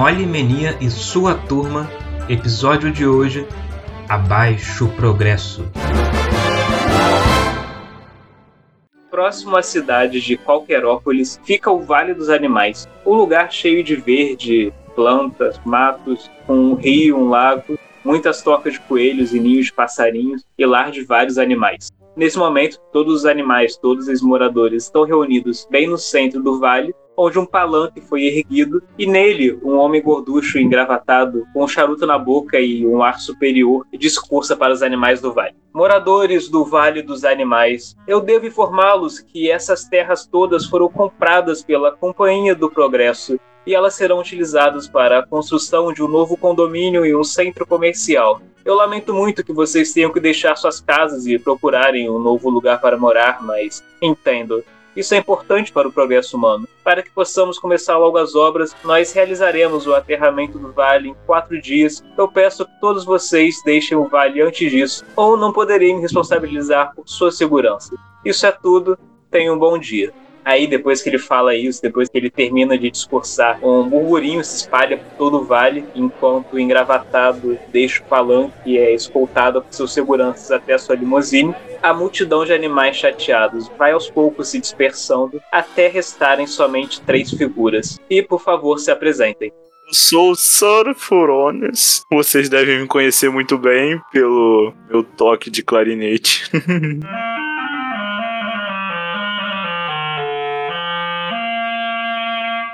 Molly Menia e sua turma, episódio de hoje: Abaixo Progresso. Próximo à cidade de Qualquerópolis fica o Vale dos Animais, um lugar cheio de verde, plantas, matos, com um rio, um lago, muitas tocas de coelhos e ninhos de passarinhos e lar de vários animais. Nesse momento, todos os animais, todos os moradores estão reunidos bem no centro do vale, onde um palanque foi erguido e nele um homem gorducho engravatado, com um charuto na boca e um ar superior, discursa para os animais do vale. Moradores do Vale dos Animais, eu devo informá-los que essas terras todas foram compradas pela Companhia do Progresso e elas serão utilizadas para a construção de um novo condomínio e um centro comercial. Eu lamento muito que vocês tenham que deixar suas casas e procurarem um novo lugar para morar, mas entendo. Isso é importante para o progresso humano. Para que possamos começar logo as obras, nós realizaremos o aterramento do vale em quatro dias. Eu peço que todos vocês deixem o vale antes disso, ou não poderei me responsabilizar por sua segurança. Isso é tudo. Tenha um bom dia. Aí, depois que ele fala isso, depois que ele termina de discursar, um burburinho se espalha por todo o vale, enquanto o engravatado deixa o palanque e é escoltado por seus seguranças até a sua limusine. A multidão de animais chateados vai aos poucos se dispersando até restarem somente três figuras. E, por favor, se apresentem. Sou o. Vocês devem me conhecer muito bem pelo meu toque de clarinete.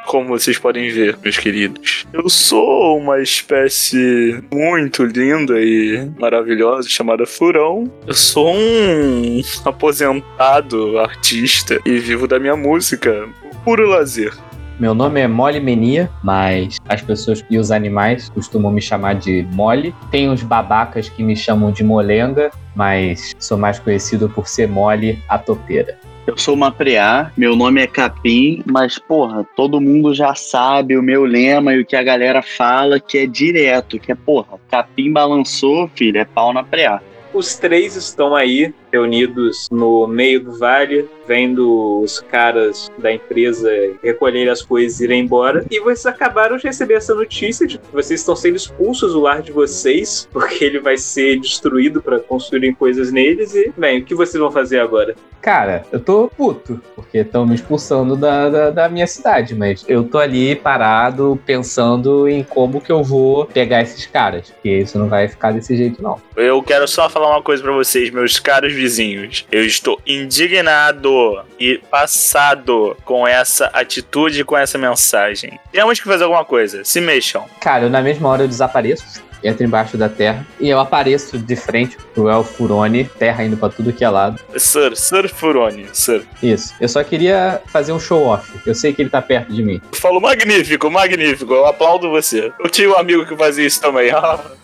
como vocês podem ver, meus queridos. Eu sou uma espécie muito linda e maravilhosa chamada Furão. Eu sou um aposentado artista e vivo da minha música, puro lazer. Meu nome é Molly Menia, mas as pessoas e os animais costumam me chamar de Molly. Tem uns babacas que me chamam de Molenga, mas sou mais conhecido por ser Molly a topeira. Eu sou uma preá, meu nome é Capim, mas porra, todo mundo já sabe o meu lema e o que a galera fala que é direto, que é porra, Capim balançou, filho, é pau na preá. Os três estão aí reunidos no meio do vale, vendo os caras da empresa recolherem as coisas e irem embora. E vocês acabaram de receber essa notícia de que vocês estão sendo expulsos do lar de vocês, porque ele vai ser destruído para construírem coisas neles. E, bem, o que vocês vão fazer agora? Cara, eu tô puto, porque estão me expulsando da, da, da, minha cidade, mas eu tô ali parado pensando em como que eu vou pegar esses caras, porque isso não vai ficar desse jeito, não. Eu quero só falar uma coisa para vocês, meus caros vizinhos. Eu estou indignado e passado com essa atitude e com essa mensagem. Temos que fazer alguma coisa. Se mexam. Cara, eu na mesma hora eu desapareço entra embaixo da terra e eu apareço de frente pro El Furone, terra indo pra tudo que é lado. Sir, Sir Furone, Sir. Isso. Eu só queria fazer um show off. Eu sei que ele tá perto de mim. Falou magnífico, magnífico. Eu aplaudo você. Eu tinha um amigo que fazia isso também.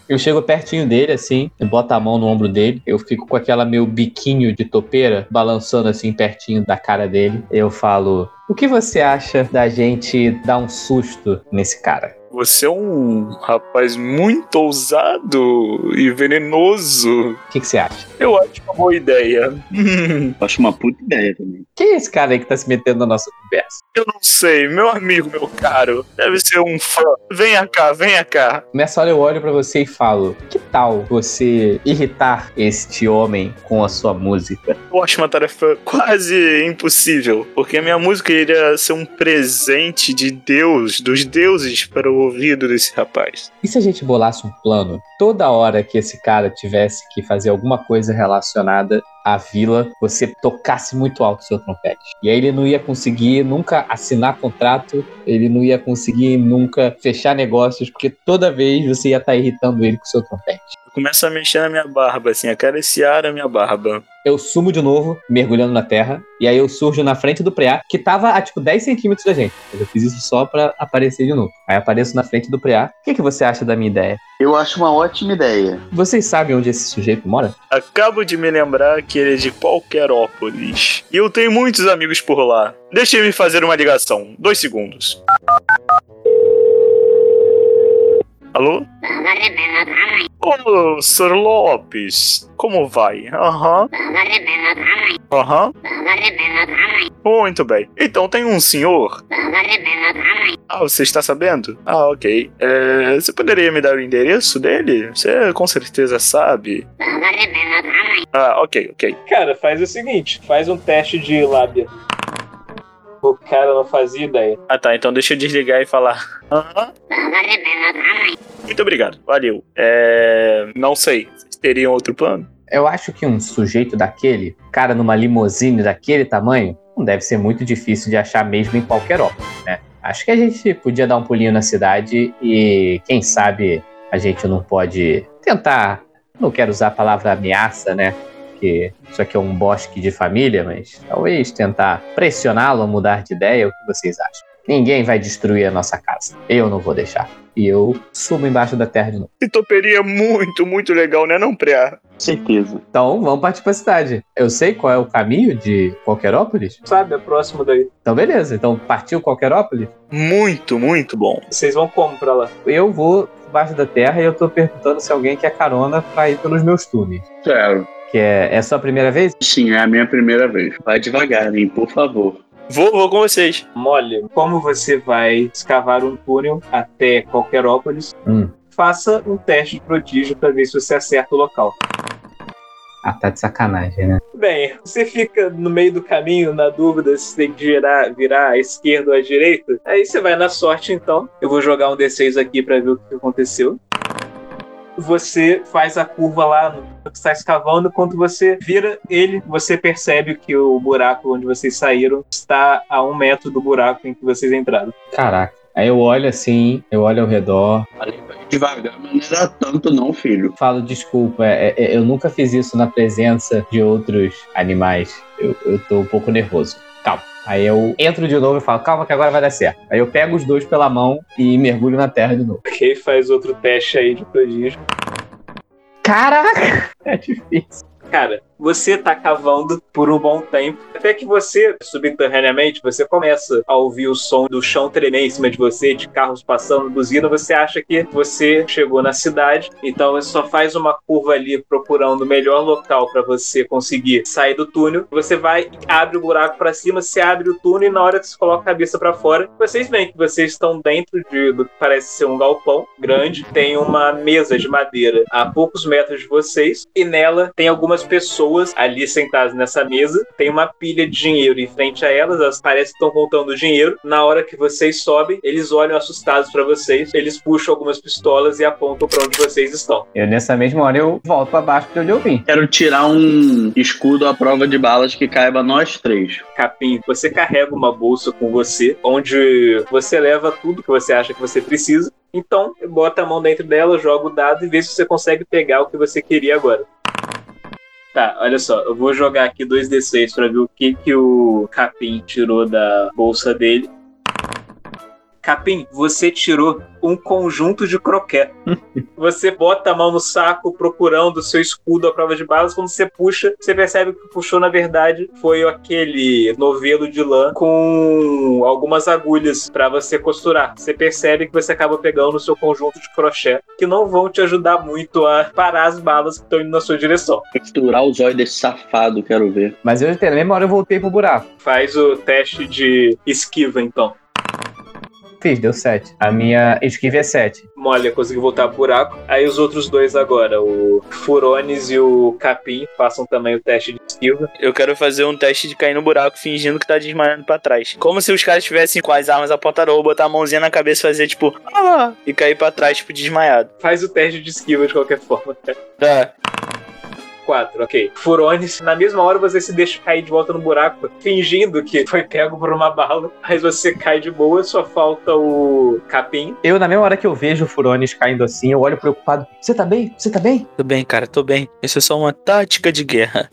Eu chego pertinho dele, assim, eu boto a mão no ombro dele, eu fico com aquela meu biquinho de topeira balançando assim pertinho da cara dele. Eu falo: O que você acha da gente dar um susto nesse cara? Você é um rapaz muito ousado e venenoso. O que, que você acha? Eu acho uma boa ideia. acho uma puta ideia também. Quem é esse cara aí que tá se metendo na nossa conversa? Eu não sei, meu amigo, meu caro. Deve ser um fã. Venha cá, venha cá. Nessa hora eu olho para você e falo: Que tal você irritar este homem com a sua música? Eu acho uma tarefa quase impossível, porque a minha música iria ser um presente de Deus, dos deuses, para o ouvido desse rapaz. E se a gente bolasse um plano? Toda hora que esse cara tivesse que fazer alguma coisa relacionada à vila, você tocasse muito alto o seu trompete. E aí ele não ia conseguir nunca assinar contrato, ele não ia conseguir nunca fechar negócios, porque toda vez você ia estar irritando ele com o seu trompete. Começa a mexer na minha barba, assim, acariciar a minha barba. Eu sumo de novo, mergulhando na terra, e aí eu surjo na frente do preá, que tava a tipo 10 centímetros da gente. Mas eu fiz isso só pra aparecer de novo. Aí apareço na frente do preá. O que, que você acha da minha ideia? Eu acho uma ótima ideia. Vocês sabem onde esse sujeito mora? Acabo de me lembrar que ele é de Qualquerópolis. E eu tenho muitos amigos por lá. Deixe-me fazer uma ligação. Dois segundos. Alô? Ô, Sr. Lopes, como vai? Aham. Aham. Muito bem. Então tem um senhor. Ah, você está sabendo? Ah, ok. É, você poderia me dar o endereço dele? Você com certeza sabe. Ah, ok, ok. Cara, faz o seguinte: faz um teste de lábia. O cara não fazia ideia. Ah, tá. Então deixa eu desligar e falar. Muito obrigado. Valeu. É, não sei. Vocês teriam outro plano? Eu acho que um sujeito daquele, cara numa limusine daquele tamanho, não deve ser muito difícil de achar mesmo em qualquer óculos, né? Acho que a gente podia dar um pulinho na cidade e, quem sabe, a gente não pode tentar. Não quero usar a palavra ameaça, né? Porque isso aqui é um bosque de família, mas talvez tentar pressioná-lo a mudar de ideia. O que vocês acham? Ninguém vai destruir a nossa casa. Eu não vou deixar. E eu subo embaixo da terra de novo. E toperia muito, muito legal, né, não, Preá? Certeza. Então, vamos partir pra cidade. Eu sei qual é o caminho de Qualquerópolis? Sabe, é próximo daí. Então, beleza. Então, partiu Qualquerópolis? Muito, muito bom. Vocês vão como pra lá? Eu vou embaixo da terra e eu tô perguntando se alguém quer carona pra ir pelos meus túneis. Quero. Que é, é a sua primeira vez? Sim, é a minha primeira vez. Vai devagar, hein, por favor. Vou, vou com vocês. Mole, como você vai escavar um túnel até Qualquerópolis, Hum. faça um teste de prodígio pra ver se você acerta o local. Ah, tá de sacanagem, né? Bem, você fica no meio do caminho, na dúvida se tem que girar, virar à esquerda ou à direita. Aí você vai na sorte, então. Eu vou jogar um D6 aqui pra ver o que aconteceu. Você faz a curva lá no que está escavando. Quando você vira ele, você percebe que o buraco onde vocês saíram está a um metro do buraco em que vocês entraram. Caraca. Aí eu olho assim, eu olho ao redor, devagar, mas não era tanto não, filho. falo desculpa, é- é- eu nunca fiz isso na presença de outros animais. Eu, eu tô um pouco nervoso. Calma. Aí eu entro de novo e falo, calma que agora vai dar certo. Aí eu pego os dois pela mão e mergulho na terra de novo. Ok, faz outro teste aí de prodígio. Caraca! É difícil. Cara, você tá cavando por um bom tempo, até que você, subterraneamente, você começa a ouvir o som do chão tremer em cima de você, de carros passando, buzina, você acha que você chegou na cidade, então você só faz uma curva ali procurando o melhor local pra você conseguir sair do túnel. Você vai, abre o buraco pra cima, você abre o túnel e na hora que você coloca a cabeça pra fora, vocês veem que vocês estão dentro de, do que parece ser um galpão grande, tem uma mesa de madeira a poucos metros de vocês e nela tem algumas pessoas ali sentadas nessa mesa. Tem uma pilha de dinheiro em frente a elas, elas parecem que estão contando dinheiro. Na hora que vocês sobem, eles olham assustados pra vocês, eles puxam algumas pistolas e apontam pra onde vocês estão. Eu, nessa mesma hora, eu volto pra baixo de onde eu vim. Quero tirar um escudo à prova de balas que caiba nós três. Capim, você carrega uma bolsa com você, onde você leva tudo que você acha que você precisa. Então, bota a mão dentro dela, joga o dado e vê se você consegue pegar o que você queria agora. Tá, olha só, eu vou jogar aqui 2d6 pra ver o que, que o Capim tirou da bolsa dele. Capim, você tirou um conjunto de croquet. você bota a mão no saco procurando o seu escudo à prova de balas. Quando você puxa, você percebe que o que puxou, na verdade, foi aquele novelo de lã com algumas agulhas pra você costurar. Você percebe que você acaba pegando o seu conjunto de crochê, que não vão te ajudar muito a parar as balas que estão indo na sua direção. Costurar os olhos desse safado, quero ver. Mas eu, na mesma hora, eu voltei pro buraco. Faz o teste de esquiva, então. Fiz, deu 7. A minha esquiva é 7. Molha conseguiu voltar pro buraco. Aí os outros dois agora, o Furones e o Capim, façam também o teste de esquiva. Eu quero fazer um teste de cair no buraco fingindo que tá desmaiando pra trás. Como se os caras estivessem com as armas apontadas ou botar a mãozinha na cabeça e fazer tipo, ah, e cair pra trás, tipo, desmaiado. Faz o teste de esquiva de qualquer forma. Tá. 4, ok. Furones, na mesma hora você se deixa cair de volta no buraco, fingindo que foi pego por uma bala, mas você cai de boa, só falta o Capim. Eu, na mesma hora que eu vejo o Furones caindo assim, eu olho preocupado. Você tá bem? Você tá bem? Tô bem, cara, tô bem. Isso é só uma tática de guerra.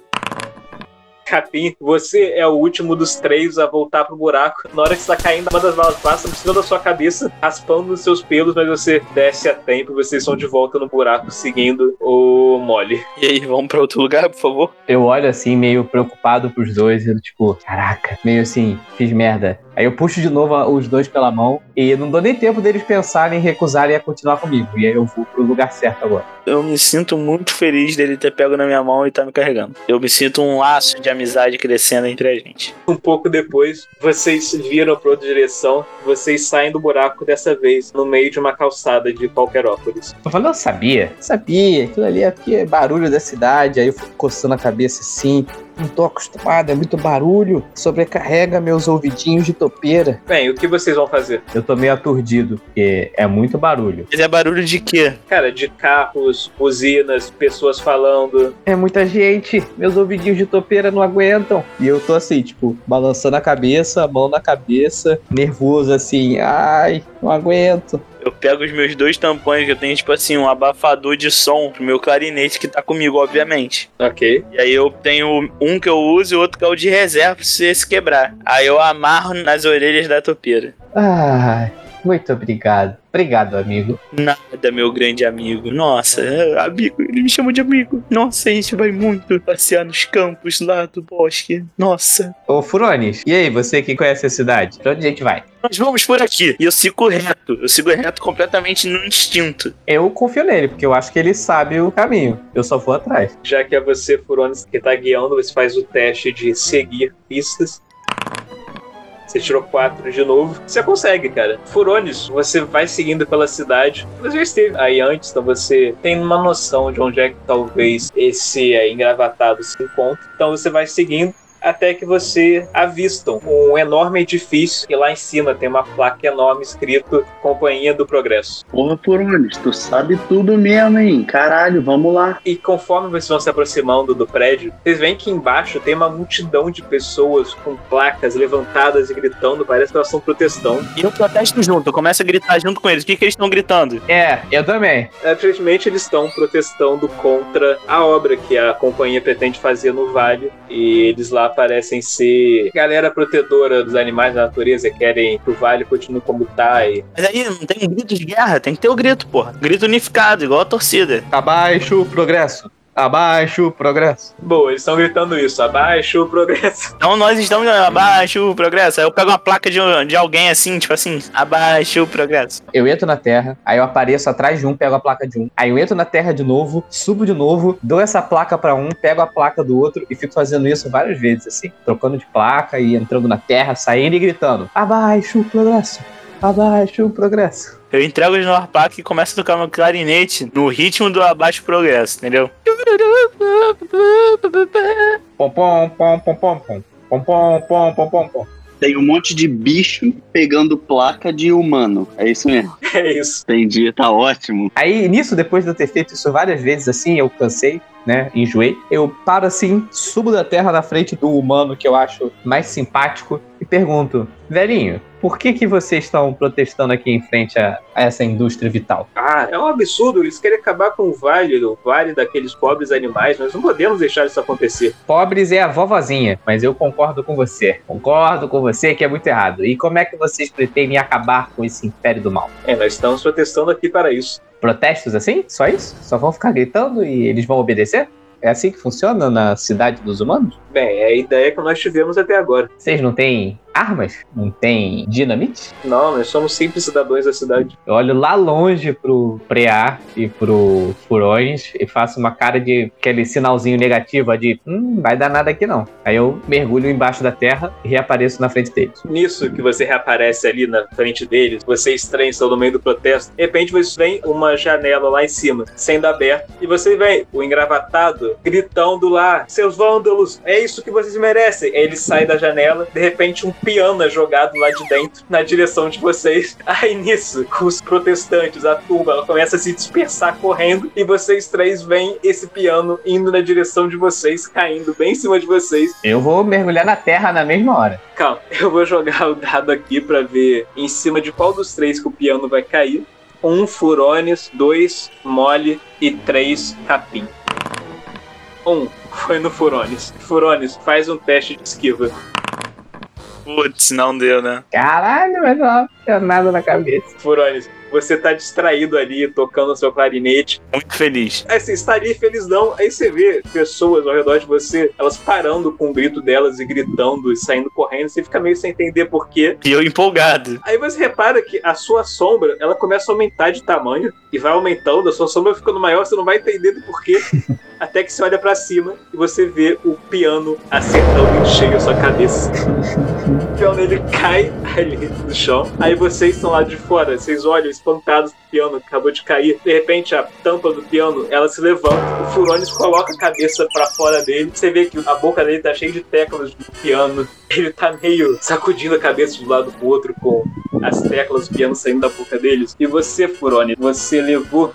Capim, você é o último dos três a voltar pro buraco. Na hora que você tá caindo, uma das balas passa por cima da sua cabeça, raspando os seus pelos, mas você desce a tempo e vocês estão de volta no buraco, seguindo o Molly. E aí, vamos pra outro lugar, por favor? Eu olho assim, meio preocupado pros dois, e eu, tipo, caraca, meio assim, fiz merda. Aí eu puxo de novo os dois pela mão e não dou nem tempo deles pensarem em recusarem a continuar comigo. E aí eu vou pro lugar certo agora. Eu me sinto muito feliz dele ter pego na minha mão e tá me carregando. Eu me sinto um laço de amizade crescendo entre a gente. Um pouco depois, vocês viram pra outra direção, vocês saem do buraco dessa vez, no meio de uma calçada de Qualquerópolis. Eu falei, eu sabia, sabia, aquilo ali aqui é barulho da cidade. Aí eu fico coçando a cabeça assim, não tô acostumado, é muito barulho, sobrecarrega meus ouvidinhos de topeira. Bem, o que vocês vão fazer? Eu tô meio aturdido, porque é muito barulho. Mas é barulho de quê? Cara, de carros, buzinas, pessoas falando. É muita gente, meus ouvidinhos de topeira não aguentam. E eu tô assim, tipo, balançando a cabeça, a mão na cabeça, nervoso assim, ai, não aguento. Eu pego os meus dois tampões, que eu tenho, tipo assim, um abafador de som pro meu clarinete que tá comigo, obviamente. Ok. E aí eu tenho um que eu uso e outro que é o de reserva se esse quebrar. Aí eu amarro nas orelhas da topeira. Ai, muito obrigado. Obrigado, amigo. Nada, meu grande amigo. Nossa, amigo, ele me chama de amigo. Nossa, a gente vai muito passear nos campos lá do bosque. Nossa. Ô, Furones, e aí, você que conhece a cidade? Pra onde a gente vai? Nós vamos por aqui. E eu sigo reto. Eu sigo reto completamente no instinto. Eu confio nele, porque eu acho que ele sabe o caminho. Eu só vou atrás. Já que é você, Furones, que tá guiando, você faz o teste de seguir pistas. Você tirou 4 de novo. Você consegue, cara. Furones, você vai seguindo pela cidade. Você já esteve aí antes, então você tem uma noção de onde é que talvez esse é, engravatado se encontra. Então você vai seguindo até que você avistam um enorme edifício e lá em cima tem uma placa enorme escrito Companhia do Progresso. Porra, Furones, tu sabe tudo mesmo, hein? Caralho, vamos lá. E conforme vocês vão se aproximando do prédio, vocês veem que embaixo tem uma multidão de pessoas com placas levantadas e gritando, parece que elas estão protestando. E eu protesto junto. Eu começo a gritar junto com eles. O que, que eles estão gritando? É, eu também. Aparentemente eles estão protestando contra a obra que a companhia pretende fazer no vale e eles lá parecem ser galera protetora dos animais da natureza, querem que o vale continue como tá e Mas aí não tem um grito de guerra, tem que ter o grito, porra. Grito unificado, igual a torcida. Abaixo o progresso. Abaixo o progresso. Boa, eles estão gritando isso, abaixo o progresso. Então nós estamos abaixo o progresso. Aí eu pego uma placa de, de alguém assim, tipo assim, abaixo o progresso. Eu entro na terra, aí eu apareço atrás de um, pego a placa de um. Aí eu entro na terra de novo, subo de novo, dou essa placa pra um, pego a placa do outro e fico fazendo isso várias vezes, assim. Trocando de placa e entrando na terra, saindo e gritando: Abaixo o progresso. Abaixo o progresso. Eu entrego de novo a placa e começo a tocar meu clarinete no ritmo do abaixo progresso, entendeu? Pom pom pom pom pom pom. Pom pom pom pom pom pom. Tem um monte de bicho pegando placa de humano. É isso mesmo. É isso. Entendi, tá ótimo. Aí, nisso, depois de eu ter feito isso várias vezes assim, eu cansei, né? Enjoei. Eu paro assim, subo da terra na frente do humano que eu acho mais simpático e pergunto: velhinho, por que, que vocês estão protestando aqui em frente a, a essa indústria vital? Ah, é um absurdo, eles querem acabar com o vale, o vale daqueles pobres animais, nós não podemos deixar isso acontecer. Pobres é a vovozinha, mas eu concordo com você. Concordo com você que é muito errado. E como é que vocês pretendem acabar com esse império do mal? É, nós estamos protestando aqui para isso. Protestos assim? Só isso? Só vão ficar gritando e eles vão obedecer? É assim que funciona na cidade dos humanos? Bem, é a ideia que nós tivemos até agora. Vocês não têm armas? Não tem dinamite? Não, nós somos simples cidadãos da cidade. Eu olho lá longe pro Preá e pro Furões e faço uma cara de aquele sinalzinho negativo de hum, vai dar nada aqui não. Aí eu mergulho embaixo da terra e reapareço na frente deles. Nisso que você reaparece ali na frente deles, vocês três estão no meio do protesto, de repente você vem uma janela lá em cima, sendo aberta, e você vê o engravatado gritando lá, seus vândalos, é isso que vocês merecem. Aí ele sai da janela, de repente um piano é jogado lá de dentro, na direção de vocês. Aí nisso, os protestantes, a turma, ela começa a se dispersar correndo, e vocês três veem esse piano indo na direção de vocês, caindo bem em cima de vocês. Eu vou mergulhar na terra na mesma hora. Calma, eu vou jogar o dado aqui pra ver em cima de qual dos três que o piano vai cair. Um Furones, dois Mole e três Capim. Um foi no Furones. Furones, faz um teste de esquiva. Putz, não deu, né? Caralho, mas não tinha nada na cabeça. Furones, você tá distraído ali, tocando o seu clarinete. Muito feliz. Aí você está ali felizão, aí você vê pessoas ao redor de você, elas parando com o grito delas e gritando e saindo correndo, você fica meio sem entender por quê. E eu empolgado. Aí você repara que a sua sombra, ela começa a aumentar de tamanho e vai aumentando, a sua sombra ficando maior, você não vai entender do porquê. até que você olha pra cima e você vê o piano acertando em cheio a sua cabeça. O piano ele cai ali no chão. Aí vocês estão lá de fora, vocês olham espantados o piano que acabou de cair. De repente a tampa do piano ela se levanta, o Furones coloca a cabeça pra fora dele. Você vê que a boca dele tá cheia de teclas do piano. Ele tá meio sacudindo a cabeça de um lado pro outro com as teclas do piano saindo da boca deles. E você, Furone, você levou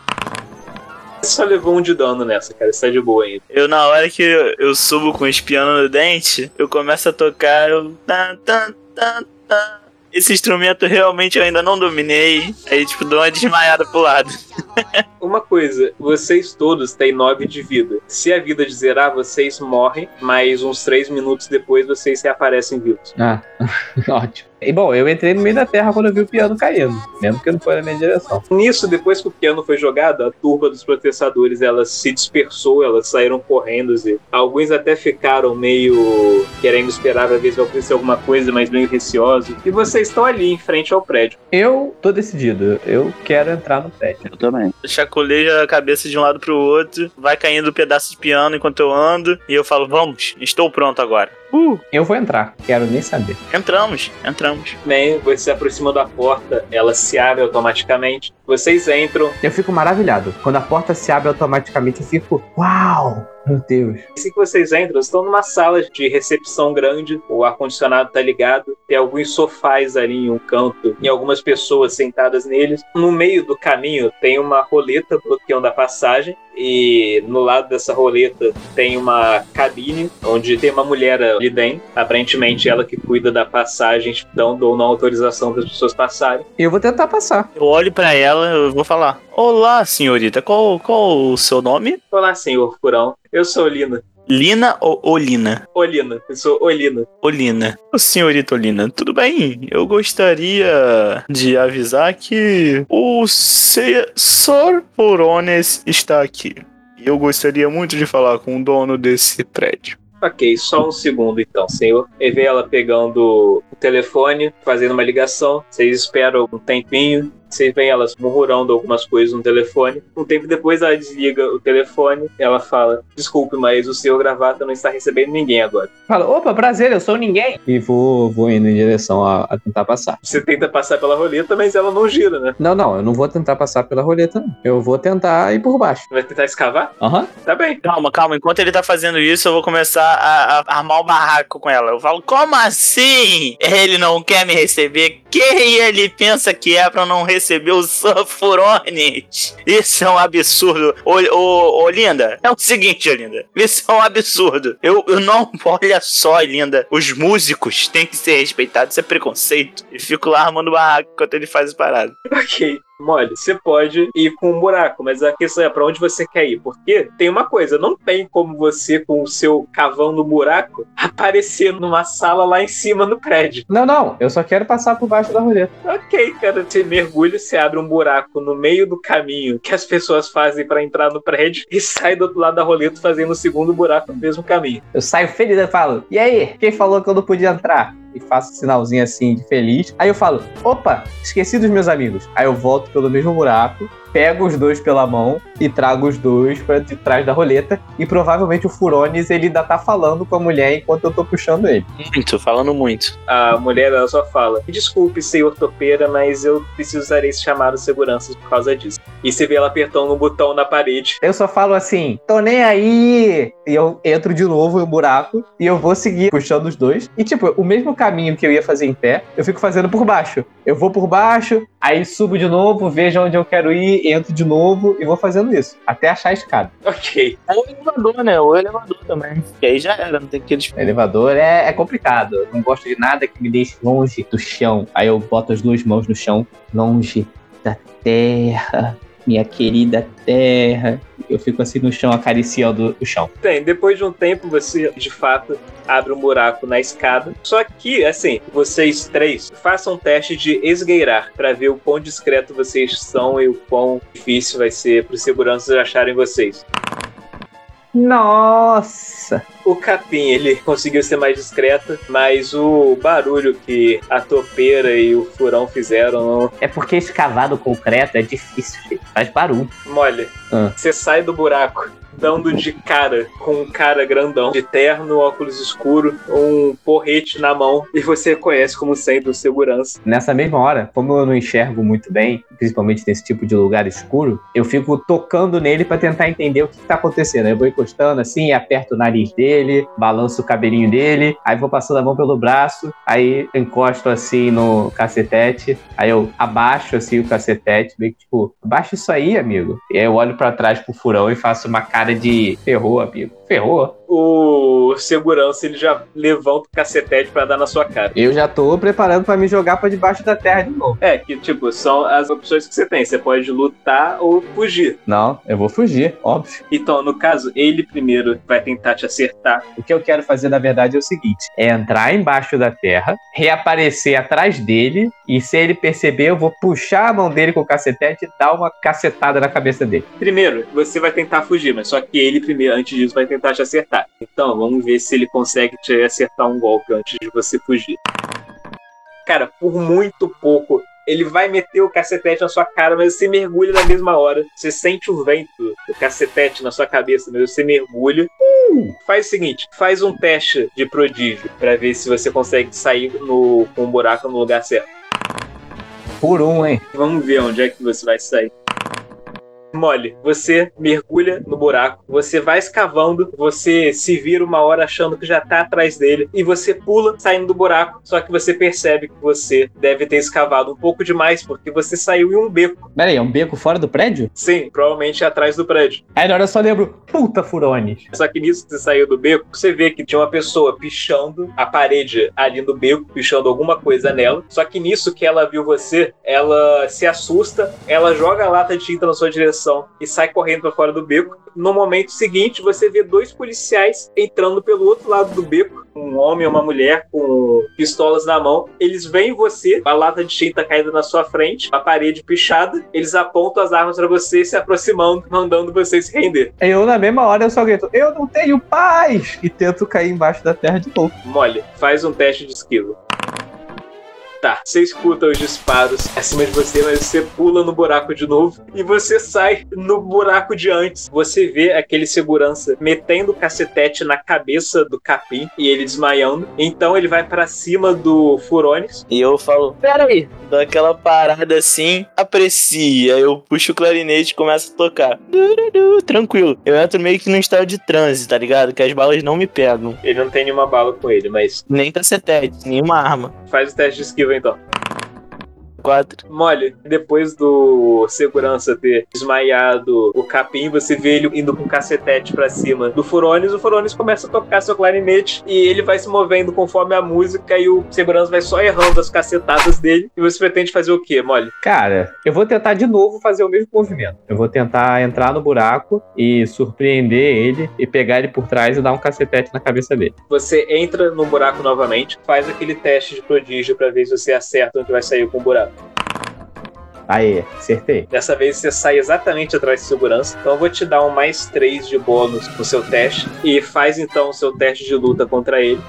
você só levou um de dano nessa, cara. Você tá de boa ainda. Eu, na hora que eu, eu subo com esse piano no dente, eu começo a tocar. Eu... Tan, tan, tan, tan. Esse instrumento realmente eu ainda não dominei. Aí, tipo, dou uma desmaiada pro lado. Uma coisa, vocês todos têm 9 de vida. Se a vida de zerar, vocês morrem, mas uns 3 minutos depois vocês reaparecem vivos. Ah, ótimo. E bom, eu entrei no meio da terra quando eu vi o piano caindo, mesmo que não foi na minha direção. Nisso, depois que o piano foi jogado, a turba dos protestadores ela se dispersou, elas saíram correndo. E alguns até ficaram meio querendo esperar pra ver se vai acontecer alguma coisa, mas meio receosos. E vocês estão ali em frente ao prédio. Eu tô decidido, eu quero entrar no prédio. Eu também. Chacoleja a cabeça de um lado pro outro, vai caindo um pedaço de piano enquanto eu ando, e eu falo, vamos, estou pronto agora. Uh, Eu vou entrar, quero nem saber. entramos, entramos. Bem, você se aproxima da porta, ela se abre automaticamente. Vocês entram. Eu fico maravilhado. Quando a porta se abre automaticamente, eu fico, uau, meu Deus. Assim que vocês entram, vocês estão numa sala de recepção grande, o ar-condicionado tá ligado, tem alguns sofás ali em um canto e algumas pessoas sentadas neles. No meio do caminho tem uma roleta bloqueando a passagem e no lado dessa roleta tem uma cabine onde tem uma mulher ali dentro, aparentemente ela que cuida da passagem, dando ou não autorização para as pessoas passarem. Eu vou tentar passar. Eu olho pra ela, eu vou falar: Olá, senhorita, qual, qual o seu nome? Olá, senhor Furão. Eu sou Olina. Lina ou Olina? Olina, eu sou Olina. Olina. Ô, senhorita Olina, tudo bem? Eu gostaria de avisar que o Sr. Porones está aqui. E eu gostaria muito de falar com o dono desse prédio. Ok, só um segundo então, senhor. E vê ela pegando o telefone, fazendo uma ligação. Vocês esperam um tempinho. Vocês veem elas murmurando algumas coisas no telefone. Um tempo depois ela desliga o telefone. Ela fala: Desculpe, mas o senhor gravata não está recebendo ninguém agora. Fala, opa, prazer, eu sou ninguém. E vou, vou indo em direção a, a tentar passar. Você tenta passar pela roleta, mas ela não gira, né? Não, não, eu não vou tentar passar pela roleta, não. Eu vou tentar ir por baixo. Vai tentar escavar? Aham. Tá bem. Calma, calma. Enquanto ele tá fazendo isso, eu vou começar a, a armar o barraco com ela. Eu falo, como assim? Ele não quer me receber? Quem ele pensa que é pra não receber o Sanfurones? Isso é um absurdo. Ô, ô, ô, Linda, é o seguinte, Linda. Isso é um absurdo. Eu, eu não... Olha só, Linda. Os músicos têm que ser respeitados. Isso é preconceito. E fico lá armando barraco enquanto ele faz as paradas. Ok. Mole, você pode ir com um buraco, mas a questão é pra onde você quer ir. Porque tem uma coisa, não tem como você, com o seu cavão no buraco, aparecer numa sala lá em cima no prédio. Não, não, eu só quero passar por baixo da roleta. Ok, cara, você mergulha, você abre um buraco no meio do caminho que as pessoas fazem pra entrar no prédio e sai do outro lado da roleta fazendo o segundo buraco no mesmo caminho. Eu saio feliz e falo, e aí, quem falou que eu não podia entrar? E faço um sinalzinho assim de feliz. Aí eu falo, opa, esqueci dos meus amigos. Aí eu volto pelo mesmo buraco, pego os dois pela mão e trago os dois pra de trás da roleta. E provavelmente o Furones ele ainda tá falando com a mulher enquanto eu tô puxando ele. Muito, falando muito. A mulher ela só fala: Desculpe, senhor topeira, mas eu precisarei chamar os seguranças por causa disso. E você vê ela apertando um botão na parede. Eu só falo assim, tô nem aí! E eu entro de novo no buraco e eu vou seguir puxando os dois. E tipo, o mesmo caminho que eu ia fazer em pé, eu fico fazendo por baixo. Eu vou por baixo, aí subo de novo, vejo onde eu quero ir, entro de novo e vou fazendo isso. Até achar a escada. Ok. Ou o elevador, né? Ou o elevador também. Que aí já era, não tem que eles. O elevador é, é complicado. Eu não gosto de nada que me deixe longe do chão. Aí eu boto as duas mãos no chão, longe da terra, minha querida terra. Eu fico assim no chão, acariciando o chão. Tem, depois de um tempo você, de fato, abre um buraco na escada. Só que, assim, vocês três façam um teste de esgueirar para ver o quão discreto vocês são e o quão difícil vai ser para os seguranças acharem vocês. Nossa! O capim, ele conseguiu ser mais discreto, mas o barulho que a topeira e o furão fizeram não... É porque escavado concreto é difícil, filho. faz barulho. Molha, Ah. você sai do buraco dando de cara com um cara grandão, de terno, óculos escuro, um porrete na mão, e você reconhece como sendo segurança. Nessa mesma hora, como eu não enxergo muito bem, principalmente nesse tipo de lugar escuro, eu fico tocando nele pra tentar entender o que, que tá acontecendo. Eu vou encostando assim, aperto o nariz dele, balanço o cabelinho dele, aí vou passando a mão pelo braço, aí encosto assim no cacetete, aí eu abaixo assim o cacetete, meio que tipo, abaixa isso aí, amigo. E aí eu olho pra trás pro furão e faço uma cara de ferrou, amigo. Ferrou. O segurança, ele já levanta o cacetete pra dar na sua cara. Eu já tô preparando pra me jogar pra debaixo da terra de novo. É, que tipo, são as opções que você tem. Você pode lutar ou fugir. Não, eu vou fugir, óbvio. Então, no caso, ele primeiro vai tentar te acertar. O que eu quero fazer, na verdade, é o seguinte: é entrar embaixo da terra, reaparecer atrás dele, e se ele perceber, eu vou puxar a mão dele com o cacetete e dar uma cacetada na cabeça dele. Primeiro, você vai tentar fugir, mas só que ele primeiro, antes disso, vai tentar te acertar. Então, vamos ver se ele consegue te acertar um golpe antes de você fugir. Cara, por muito pouco, ele vai meter o cacetete na sua cara, mas você mergulha na mesma hora. Você sente o vento do cacetete na sua cabeça, mas você mergulha. Faz o seguinte, faz um teste de prodígio pra ver se você consegue sair no, com um buraco no lugar certo. Por um, hein? Vamos ver onde é que você vai sair. Mole, você mergulha no buraco, você vai escavando, você se vira uma hora achando que já tá atrás dele, e você pula saindo do buraco, só que você percebe que você deve ter escavado um pouco demais, porque você saiu em um beco. Pera aí, é um beco fora do prédio? Sim, provavelmente atrás do prédio. Aí na hora eu só lembro, puta furones. Só que nisso que você saiu do beco, você vê que tinha uma pessoa pichando a parede ali no beco, pichando alguma coisa nela. Só que nisso que ela viu você, ela se assusta, ela joga a lata de tinta na sua direção e sai correndo para fora do beco. No momento seguinte, você vê dois policiais entrando pelo outro lado do beco, um homem e uma mulher com pistolas na mão. Eles veem você, a lata de tinta caída na sua frente, a parede pichada. Eles apontam as armas para você, se aproximando, mandando você se render. Eu, na mesma hora, eu só grito, eu não tenho paz! E tento cair embaixo da terra de novo. Mole, faz um teste de esquiva. Tá, você escuta os disparos acima de você, mas você pula no buraco de novo e você sai no buraco de antes. Você vê aquele segurança metendo o cacetete na cabeça do capim e ele desmaiando. Então ele vai para cima do Furones. E eu falo, pera aí, dou aquela parada assim, aprecia. Eu puxo o clarinete e começo a tocar. Tranquilo. Eu entro meio que num estado de transe, tá ligado? Que as balas não me pegam. Ele não tem nenhuma bala com ele, mas Nem cacetete, nenhuma arma. faz o teste de esquiva então. Quatro. Mole, depois do segurança ter desmaiado o capim, você vê ele indo com o cacetete pra cima do Furones. O Furones começa a tocar seu clarinete e ele vai se movendo conforme a música e o segurança vai só errando as cacetadas dele. E você pretende fazer o quê, Mole? Cara, eu vou tentar de novo fazer o mesmo movimento. Eu vou tentar entrar no buraco e surpreender ele e pegar ele por trás e dar um cacetete na cabeça dele. Você entra no buraco novamente, faz aquele teste de prodígio pra ver se você acerta onde vai sair com o buraco. Aê, acertei. Dessa vez você sai exatamente atrás de segurança. Então eu vou te dar um mais 3 de bônus no seu teste. E faz então o seu teste de luta contra ele.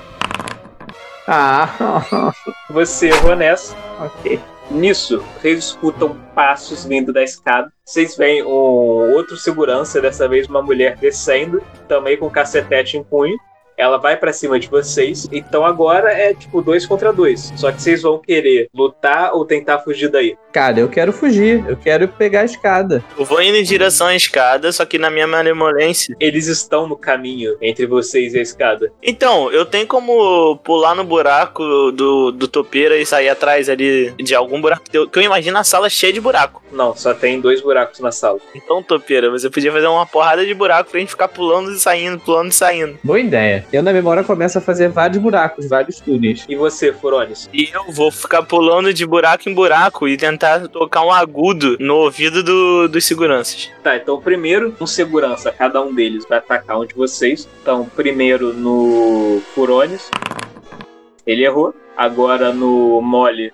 Ah, Você errou nessa. ok. Nisso, vocês escutam passos vindo da escada. Vocês veem um outro segurança, dessa vez uma mulher descendo, também com cacetete em punho. Ela vai pra cima de vocês. Então agora é tipo dois contra dois. Só que vocês vão querer lutar ou tentar fugir daí. Cara, eu quero fugir. Eu quero pegar a escada. Eu vou indo em direção à escada, só que na minha malemolência. Eles estão no caminho entre vocês e a escada. Então, eu tenho como pular no buraco do, do topeira e sair atrás ali de algum buraco. Que eu, que eu imagino a sala cheia de buraco. Não, só tem dois buracos na sala. Então, topeira, você podia fazer uma porrada de buraco pra gente ficar pulando e saindo, pulando e saindo. Boa ideia. Eu, na memória, começo a fazer vários buracos, vários túneis. E você, Furones? E eu vou ficar pulando de buraco em buraco e tentar tocar um agudo no ouvido do, dos seguranças. Tá, então primeiro, um segurança, cada um deles vai atacar um de vocês. Então, primeiro no Furones. Ele errou. Agora no Mole.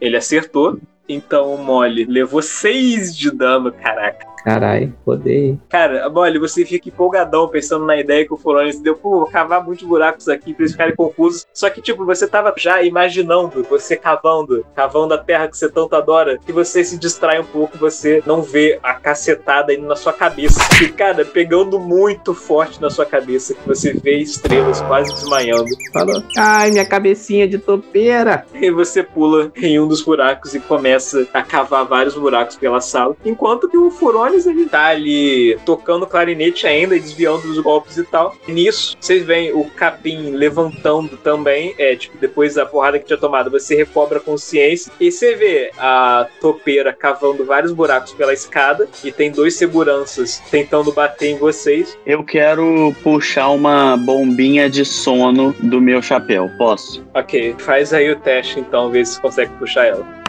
Ele acertou. Então o Mole levou 6 de dano, caraca. Caralho, odeio. Cara, Mole, você fica empolgadão pensando na ideia que o Furones deu. Pô, vou cavar muitos buracos aqui pra eles ficarem confusos. Só que, tipo, você tava já imaginando, você cavando, cavando a terra que você tanto adora, que você se distrai um pouco, você não vê a cacetada indo na sua cabeça. E, cara, pegando muito forte na sua cabeça, que você vê estrelas quase desmaiando. Falou. Ai, minha cabecinha de topeira. E você pula em um dos buracos e começa a cavar vários buracos pela sala. Enquanto que o Furones ele tá ali tocando clarinete ainda e desviando dos golpes e tal. E nisso, vocês veem o Capim levantando também. É, tipo, depois da porrada que tinha tomado, você recobra a consciência. E você vê a topeira cavando vários buracos pela escada. E tem dois seguranças tentando bater em vocês. Eu quero puxar uma bombinha de sono do meu chapéu. Posso? Ok, faz aí o teste então, ver se consegue puxar ela.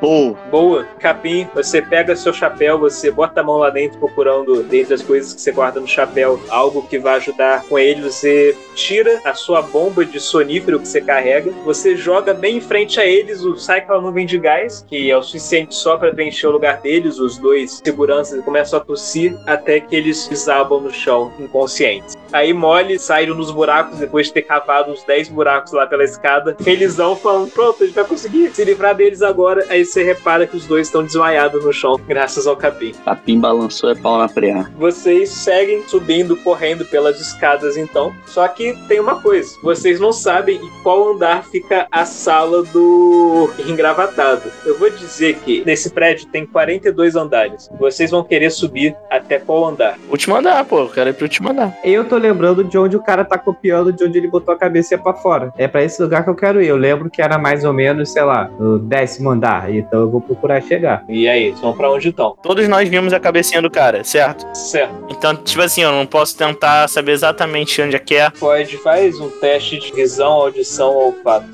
Pô, Boa, capim, você pega seu chapéu, você bota a mão lá dentro procurando, dentre as coisas que você guarda no chapéu, algo que vai ajudar com ele. Você tira a sua bomba de sonífero que você carrega, você joga bem em frente a eles, o- sai aquela nuvem de gás, que é o suficiente só para preencher o lugar deles. Os dois seguranças começam a tossir até que eles desabam no chão, inconscientes. Aí Molly sai nos buracos depois de ter cavado uns 10 buracos lá pela escada, felizão, falando: Pronto, a gente vai conseguir se livrar deles agora. Aí você repara que os dois estão desmaiados no chão, graças ao capim. capim balançou é pau na preá. Vocês seguem subindo, correndo pelas escadas então. Só que tem uma coisa: vocês não sabem em qual andar fica a sala do engravatado. Eu vou dizer que nesse prédio tem 42 andares. Vocês vão querer subir até qual andar? Último andar, pô. Eu quero ir pro último andar. Eu tô lembrando de onde o cara tá copiando, de onde ele botou a cabeça pra fora. É pra esse lugar que eu quero ir. Eu lembro que era mais ou menos, sei lá, no décimo andar. Então eu vou procurar chegar. E aí, vocês vão pra onde estão? Todos nós vimos a cabecinha do cara, certo? Certo. Então, tipo assim, eu não posso tentar saber exatamente onde é que é. Pode, faz um teste de visão, audição ou olfato.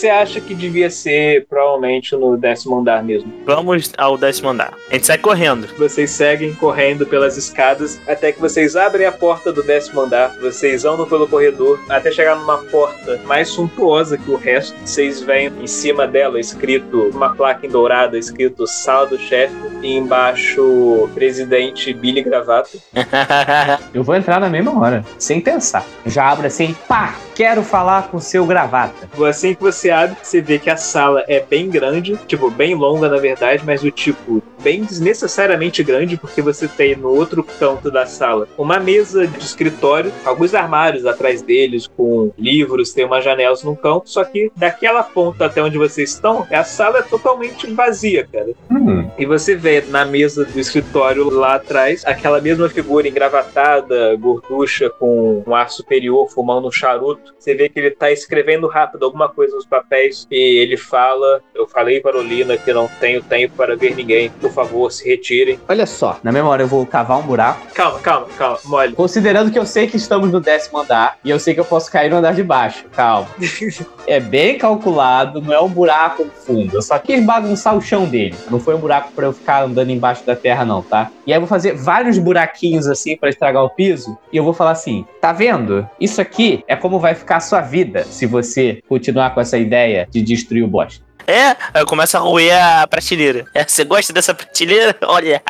Você acha que devia ser provavelmente no décimo andar mesmo? Vamos ao décimo andar. A gente sai correndo. Vocês seguem correndo pelas escadas até que vocês abrem a porta do décimo andar. Vocês andam pelo corredor até chegar numa porta mais suntuosa que o resto. Vocês veem em cima dela escrito uma placa em dourada escrito sala do chefe e embaixo presidente Billy Gravato. Eu vou entrar na mesma hora, sem pensar. Já abro assim, pá, quero falar com o seu gravata. Assim que você você vê que a sala é bem grande, tipo, bem longa na verdade, mas o tipo bem desnecessariamente grande, porque você tem no outro canto da sala uma mesa de escritório, alguns armários atrás deles com livros, tem umas janelas num canto, só que daquela ponta até onde vocês estão, a sala é totalmente vazia, cara. Hum, E você vê na mesa do escritório lá atrás aquela mesma figura engravatada, gorducha, com um ar superior, fumando um charuto. Você vê que ele tá escrevendo rápido alguma coisa nos papéis e ele fala: Eu falei para o Lina que não tenho tempo para ver ninguém. Por favor, se retirem. olha só, na memória eu vou cavar um buraco. Calma, calma, calma, mole. Considerando que eu sei que estamos no décimo andar e eu sei que eu posso cair no andar de baixo, calma. é bem calculado, não é um buraco fundo. Eu só quis bagunçar o chão dele. Não foi um buraco pra eu ficar andando embaixo da terra, não, tá? E aí eu vou fazer vários buraquinhos assim pra estragar o piso e eu vou falar assim: tá vendo? Isso aqui é como vai ficar a sua vida se você continuar com essa ideia de destruir o bosta. É, aí começa a roer a prateleira. É, você gosta dessa prateleira? Olha,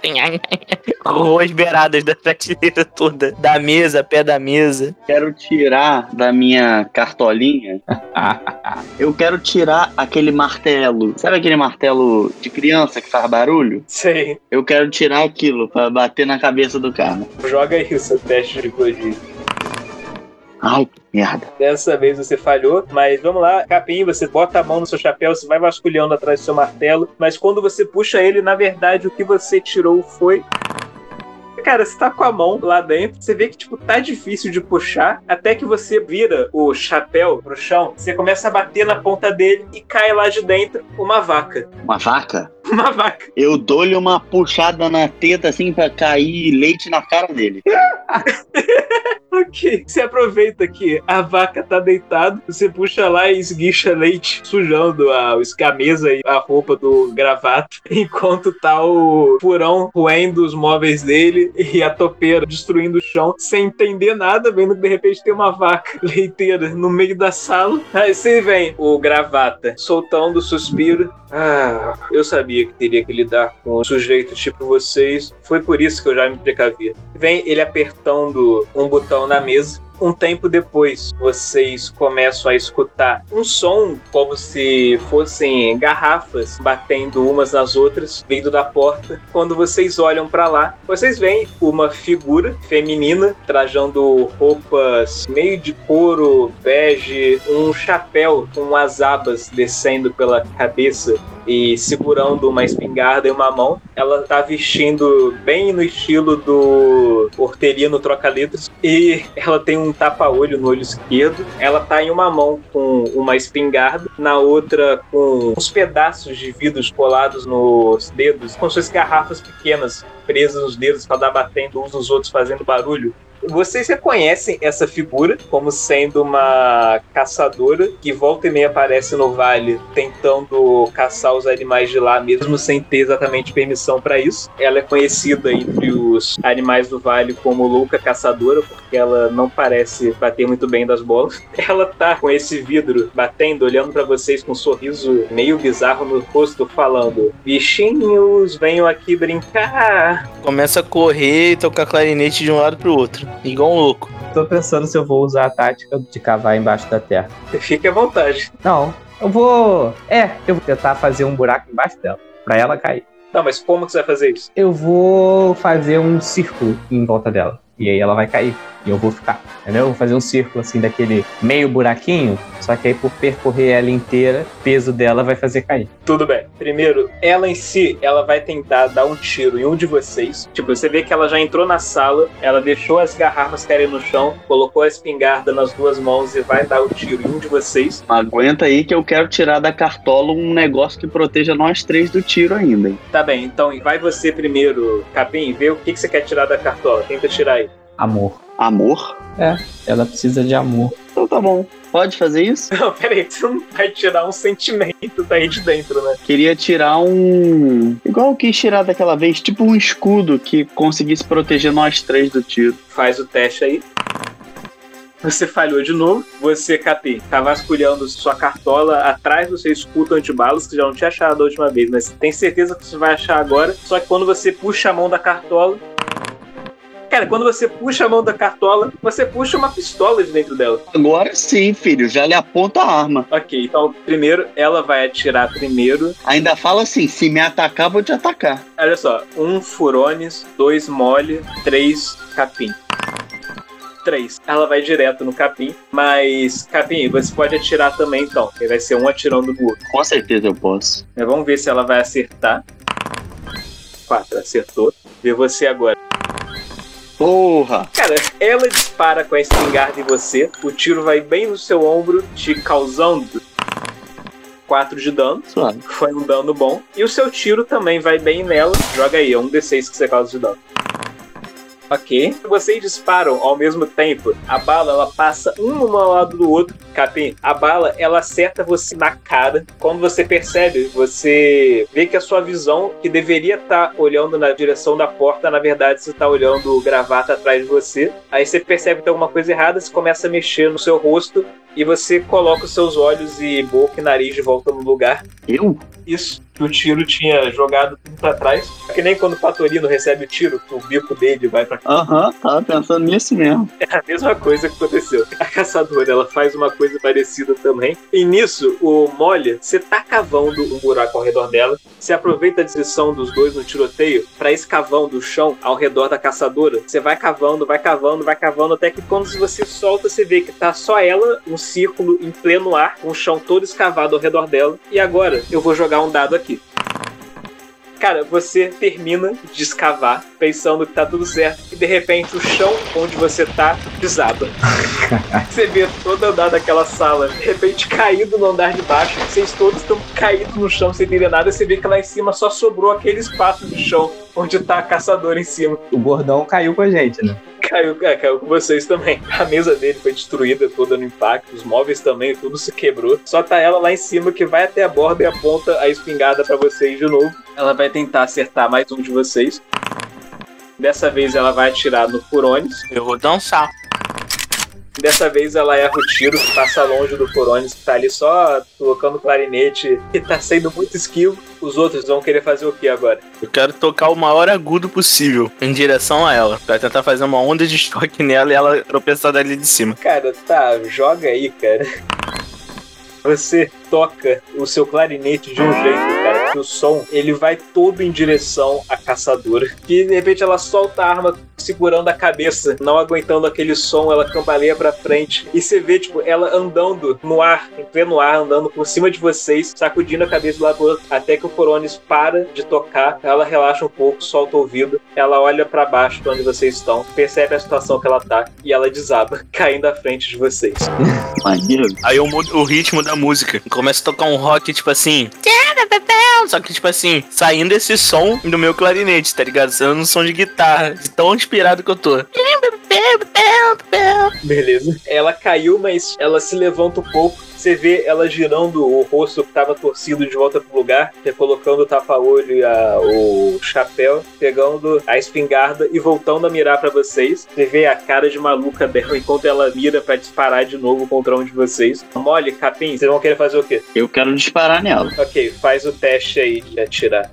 roeu as beiradas da prateleira toda. Da mesa, pé da mesa. Quero tirar da minha cartolinha. Eu quero tirar aquele martelo. Sabe aquele martelo de criança que faz barulho? Sei. Eu quero tirar aquilo pra bater na cabeça do cara. Joga aí o seu teste de clodir. Ai, merda. Dessa vez você falhou, mas vamos lá, Capim, você bota a mão no seu chapéu, você vai vasculhando atrás do seu martelo, mas quando você puxa ele, na verdade, o que você tirou foi. Cara, você tá com a mão lá dentro, você vê que, tipo, tá difícil de puxar, até que você vira o chapéu pro chão, você começa a bater na ponta dele e cai lá de dentro uma vaca. Uma vaca? Uma vaca. Eu dou-lhe uma puxada na teta assim pra cair leite na cara dele. Ok. Você aproveita que a vaca tá deitada, você puxa lá e esguicha leite, sujando a, a mesa e a roupa do gravata, enquanto tá o furão roendo os móveis dele e a topeira destruindo o chão, sem entender nada, vendo que de repente tem uma vaca leiteira no meio da sala. Aí você vem o gravata soltando o suspiro. Ah, eu sabia que teria que lidar com um sujeito tipo vocês. Foi por isso que eu já me precavia. Vem ele apertando um botão na mesa. Um tempo depois, vocês começam a escutar um som como se fossem garrafas batendo umas nas outras, vindo da porta. Quando vocês olham para lá, vocês veem uma figura feminina trajando roupas meio de couro bege, um chapéu com as abas descendo pela cabeça e segurando uma espingarda em uma mão. Ela tá vestindo bem no estilo do Hortelino Troca-Letras e ela tem um tapa-olho no olho esquerdo. Ela tá em uma mão com uma espingarda, na outra com uns pedaços de vidros colados nos dedos, se fossem garrafas pequenas presas nos dedos para dar batendo uns nos outros fazendo barulho. Vocês reconhecem essa figura como sendo uma caçadora que volta e meia aparece no vale tentando caçar os animais de lá, mesmo sem ter exatamente permissão para isso. Ela é conhecida entre os animais do vale como louca caçadora, porque ela não parece bater muito bem das bolas. Ela tá com esse vidro batendo, olhando para vocês com um sorriso meio bizarro no rosto, falando: Bichinhos, venham aqui brincar. Começa a correr e tocar clarinete de um lado pro outro. Igual um louco. Tô pensando se eu vou usar a tática de cavar embaixo da terra. Fique à vontade. Não, eu vou. É, eu vou tentar fazer um buraco embaixo dela, pra ela cair. Não, mas como que você vai fazer isso? Eu vou fazer um círculo em volta dela. E aí ela vai cair. E eu vou ficar. Entendeu? Eu vou fazer um círculo assim daquele meio buraquinho. Só que aí por percorrer ela inteira, o peso dela vai fazer cair. Tudo bem. Primeiro, ela em si, ela vai tentar dar um tiro em um de vocês. Tipo, você vê que ela já entrou na sala, ela deixou as garrafas caírem no chão, colocou a espingarda nas duas mãos e vai dar o tiro em um de vocês. Aguenta aí que eu quero tirar da cartola um negócio que proteja nós três do tiro ainda. hein? Tá bem, então vai você primeiro, Capim, vê o que, que você quer tirar da cartola. Tenta tirar aí. Amor. Amor? Ela precisa de amor. Então tá bom. Pode fazer isso? Não, peraí, você não vai tirar um sentimento daí de dentro, né? Queria tirar um. Igual eu quis tirar daquela vez, tipo um escudo que conseguisse proteger nós três do tiro. Faz o teste aí. Você falhou de novo. Você, Capim, tá vasculhando sua cartola. Atrás você escuta antibalas, que já não tinha achado da última vez, mas tem certeza que você vai achar agora. Só que quando você puxa a mão da cartola. Cara, quando você puxa a mão da cartola, você puxa uma pistola de dentro dela. Agora sim, filho, já lhe aponta a arma. Ok, então primeiro ela vai atirar primeiro. Ainda fala assim: se me atacar, vou te atacar. Olha só, um furones, dois mole, três capim. Três. Ela vai direto no capim, mas capim, você pode atirar também então. que Vai ser um atirando no outro. Com certeza eu posso. Mas Vamos ver se ela vai acertar. Quatro, acertou. Vê você agora. Porra! Cara, ela dispara com a espingarda em você, o tiro vai bem no seu ombro, te causando 4 de dano. Foi um dano bom. E o seu tiro também vai bem nela. Joga aí, é um D6 que você causa de dano. Ok. Vocês disparam ao mesmo tempo. A bala, ela passa um ao lado do outro. Capim, a bala, ela acerta você na cara. Quando você percebe, você vê que a sua visão, que deveria estar olhando na direção da porta, na verdade você está olhando o gravata atrás de você. Aí você percebe que tem alguma coisa errada, você começa a mexer no seu rosto e você coloca os seus olhos e boca e nariz de volta no lugar. Eu? Isso, que o tiro tinha jogado tudo pra trás. Que nem quando o Patorino recebe o tiro, que o bico dele vai pra Aham, tava pensando nisso mesmo. É a mesma coisa que aconteceu. A caçadora, ela faz uma coisa parecida também. E nisso, o Molha, você tá cavando um buraco ao redor dela. Você aproveita a descrição dos dois no tiroteio pra esse cavão do chão ao redor da caçadora. Você vai cavando, vai cavando, vai cavando, até que quando você solta, você vê que tá só ela, um círculo em pleno ar, com o chão todo escavado ao redor dela. E agora, eu vou jogar um dado aqui. Cara, você termina de escavar, pensando que tá tudo certo, e de repente o chão onde você tá desaba. você vê todo andar daquela sala, de repente caído no andar de baixo, vocês todos estão caídos no chão sem entender nada, você vê que lá em cima só sobrou aquele espaço de chão onde tá a caçadora em cima. O gordão caiu com a gente, né? Caiu, é, caiu com vocês também. A mesa dele foi destruída toda no impacto, os móveis também, tudo se quebrou. Só tá ela lá em cima que vai até a borda e aponta a espingarda pra vocês de novo. Ela vai tentar acertar mais um de vocês. Dessa vez ela vai atirar no Furones. Eu vou dançar. Dessa vez ela erra o tiro, passa longe do Furones, que tá ali só tocando clarinete e tá sendo muito esquivo. Os outros vão querer fazer o que agora? Eu quero tocar o maior agudo possível em direção a ela. Pra tentar fazer uma onda de choque nela e ela tropeçar dali de cima. Cara, tá, joga aí, cara. Você toca o seu clarinete de um jeito, cara, que o som ele vai todo em direção à caçadora. Que de repente ela solta a arma segurando a cabeça, não aguentando aquele som, ela cambaleia pra frente. E você vê, tipo, ela andando no ar, em pleno ar, andando por cima de vocês, sacudindo a cabeça do lado pro outro, até que o Coronis para de tocar, ela relaxa um pouco, solta o ouvido, ela olha para baixo de onde vocês estão, percebe a situação que ela tá e ela desaba, caindo à frente de vocês. Maneiro. Aí eu mudo o ritmo da música. Começa a tocar um rock, tipo assim. Só que, tipo assim, saindo esse som do meu clarinete, tá ligado? Saindo um som de guitarra, de tão inspirado que eu tô. Beleza. Ela caiu, mas ela se levanta um pouco. Você vê ela girando o rosto que tava torcido de volta pro lugar, recolocando o tapa-olho e a- o chapéu, pegando a espingarda e voltando a mirar pra vocês. Você vê a cara de maluca dela enquanto ela mira pra disparar de novo contra um de vocês. Mole, capim, vocês vão querer fazer o quê? Eu quero disparar nela. Ok, faz o teste aí de atirar.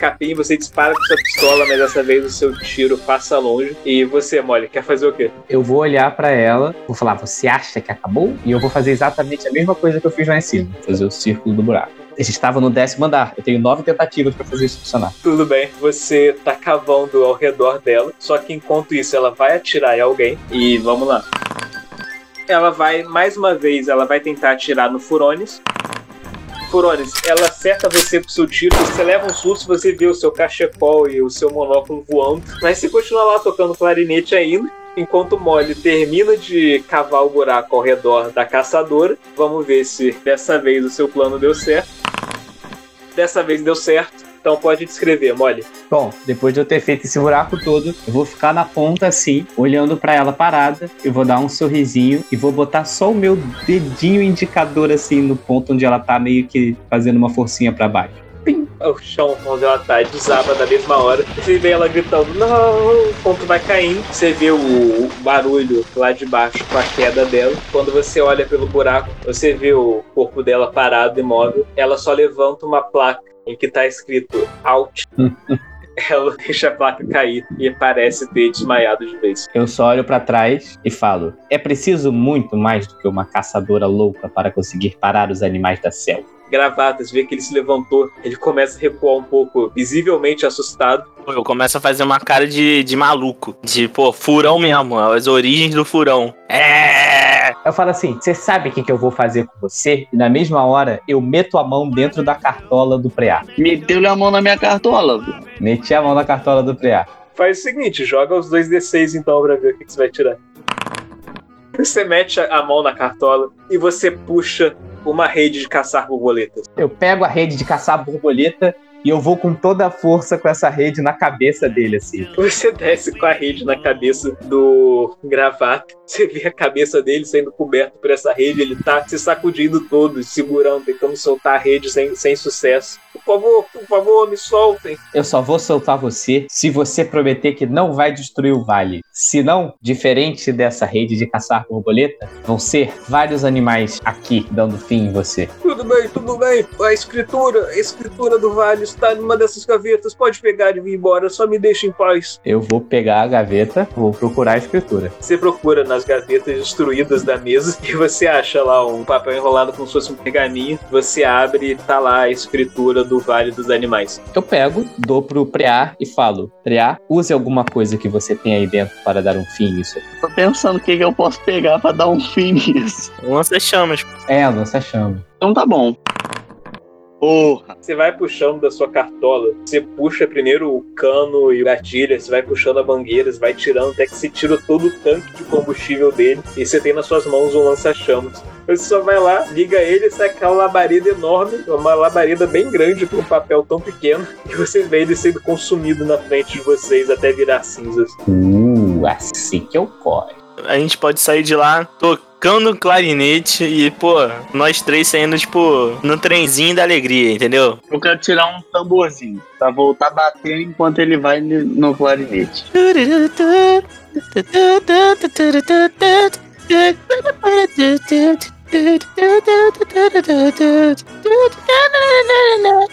Capim, você dispara com sua pistola, mas dessa vez o seu tiro passa longe. E você, Molly, quer fazer o quê? Eu vou olhar pra ela, vou falar, você acha que acabou? E eu vou fazer exatamente a mesma coisa que eu fiz lá em cima, fazer o círculo do buraco. A gente estava no décimo andar, eu tenho nove tentativas pra fazer isso funcionar. Tudo bem, você tá cavando ao redor dela, só que enquanto isso ela vai atirar em alguém. E vamos lá. Ela vai, mais uma vez, ela vai tentar atirar no Furones. Furones, ela acerta você com seu tiro, você leva um susto, você vê o seu cachecol e o seu monóculo voando, mas você continua lá tocando clarinete ainda. Enquanto Molly termina de cavar o buraco ao redor da caçadora, vamos ver se dessa vez o seu plano deu certo. Dessa vez deu certo, então pode descrever, Molly. Bom, depois de eu ter feito esse buraco todo, eu vou ficar na ponta assim, olhando pra ela parada, eu vou dar um sorrisinho e vou botar só o meu dedinho indicador assim no ponto onde ela tá meio que fazendo uma forcinha pra baixo. O chão onde ela tá desaba na mesma hora. Você vê ela gritando, não, enquanto vai caindo. Você vê o, o barulho lá de baixo com a queda dela. Quando você olha pelo buraco, você vê o corpo dela parado, imóvel. Ela só levanta uma placa em que tá escrito out. ela deixa a placa cair e parece ter desmaiado de vez. Eu só olho pra trás e falo: é preciso muito mais do que uma caçadora louca para conseguir parar os animais da selva. Gravatas, vê que ele se levantou, ele começa a recuar um pouco, visivelmente assustado. Eu começo a fazer uma cara de, de maluco. De, pô, furão mesmo. As origens do furão. É. Eu falo assim: você sabe o que, que eu vou fazer com você? E na mesma hora eu meto a mão dentro da cartola do preá. Meteu-lhe a mão na minha cartola. Meti a mão na cartola do preá. Faz o seguinte, joga os dois D6 então pra ver o que que você vai tirar. Você mete a mão na cartola e você puxa uma rede de caçar borboletas. Eu pego a rede de caçar borboleta e eu vou com toda a força com essa rede na cabeça dele, assim. Você desce com a rede na cabeça do gravata. Você vê a cabeça dele sendo coberto por essa rede. Ele tá se sacudindo todo, segurando, tentando soltar a rede sem, sem sucesso. Por favor, por favor, me soltem. Eu só vou soltar você se você prometer que não vai destruir o vale. Se não, diferente dessa rede de caçar borboleta, vão ser vários animais aqui dando fim em você. Tudo bem, tudo bem. A escritura, a escritura do vale está numa dessas gavetas. Pode pegar e vir embora, só me deixe em paz. Eu vou pegar a gaveta, vou procurar a escritura. Você procura nas gavetas destruídas da mesa e você acha lá um papel enrolado como se fosse um pergaminho. Você abre e tá lá a escritura do Vale dos Animais. Eu pego, dou pro Preá e falo: Preá, use alguma coisa que você tem aí dentro para dar um fim nisso. Tô pensando o que, que eu posso pegar pra dar um fim nisso. Lança chamas. É, lança chama. Então tá bom. Porra! Você vai puxando da sua cartola, você puxa primeiro o cano e o gatilho, você vai puxando a mangueira, você vai tirando até que você tira todo o tanque de combustível dele e você tem nas suas mãos um lança-chamas. Você só vai lá, liga ele e sai aquela labareda enorme, uma labareda bem grande para um papel tão pequeno, que você vê ele sendo consumido na frente de vocês até virar cinzas. Uh, assim que eu corre. A gente pode sair de lá tocando clarinete e, pô, nós três saindo, tipo, no trenzinho da alegria, entendeu? Eu quero tirar um tamborzinho pra voltar a bater enquanto ele vai no clarinete.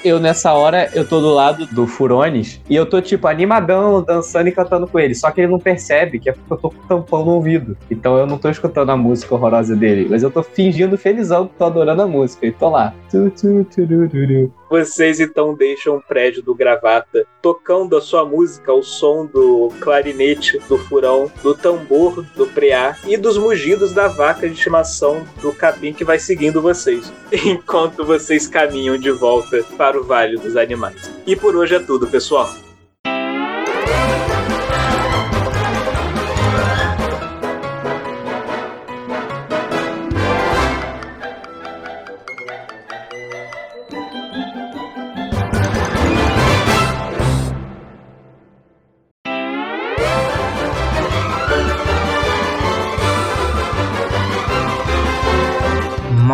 Eu, nessa hora, eu tô do lado do Furones e eu tô, tipo, animadão, dançando e cantando com ele. Só que ele não percebe que é porque eu tô com o tampão no ouvido. Então eu não tô escutando a música horrorosa dele. Mas eu tô fingindo felizão que tô adorando a música. E tô lá. Tu, tu, turururu. Vocês então deixam o prédio do Gravata, tocando a sua música ao som do clarinete, do furão, do tambor, do preá e dos mugidos da vaca de estimação do capim que vai seguindo vocês, enquanto vocês caminham de volta para o Vale dos Animais. E por hoje é tudo, pessoal.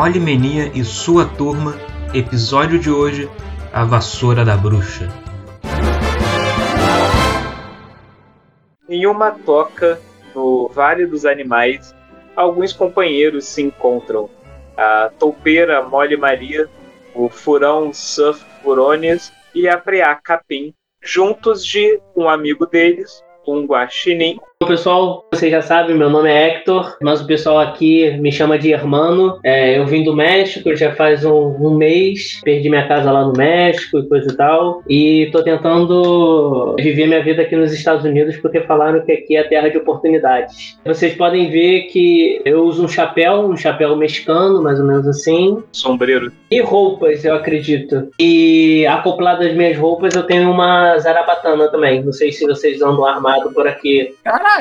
Molly Menia e sua turma, episódio de hoje: A Vassoura da Bruxa. Em uma toca no Vale dos Animais, alguns companheiros se encontram. A toupeira Molly Maria, o furão Surf Furones e a preá Capim, juntos de um amigo deles, um guaxinim, pessoal, vocês já sabem, meu nome é Hector, mas o pessoal aqui me chama de Hermano. É, eu vim do México já faz um, um, mês, perdi minha casa lá no México e coisa e tal, e tô tentando viver minha vida aqui nos Estados Unidos porque falaram que aqui é a terra de oportunidades. Vocês podem ver que eu uso um chapéu, um chapéu mexicano, mais ou menos assim. Sombreiro. E roupas, eu acredito. E acoplado às minhas roupas, eu tenho uma zarabatana também. Não sei se vocês andam armado por aqui. Caralho!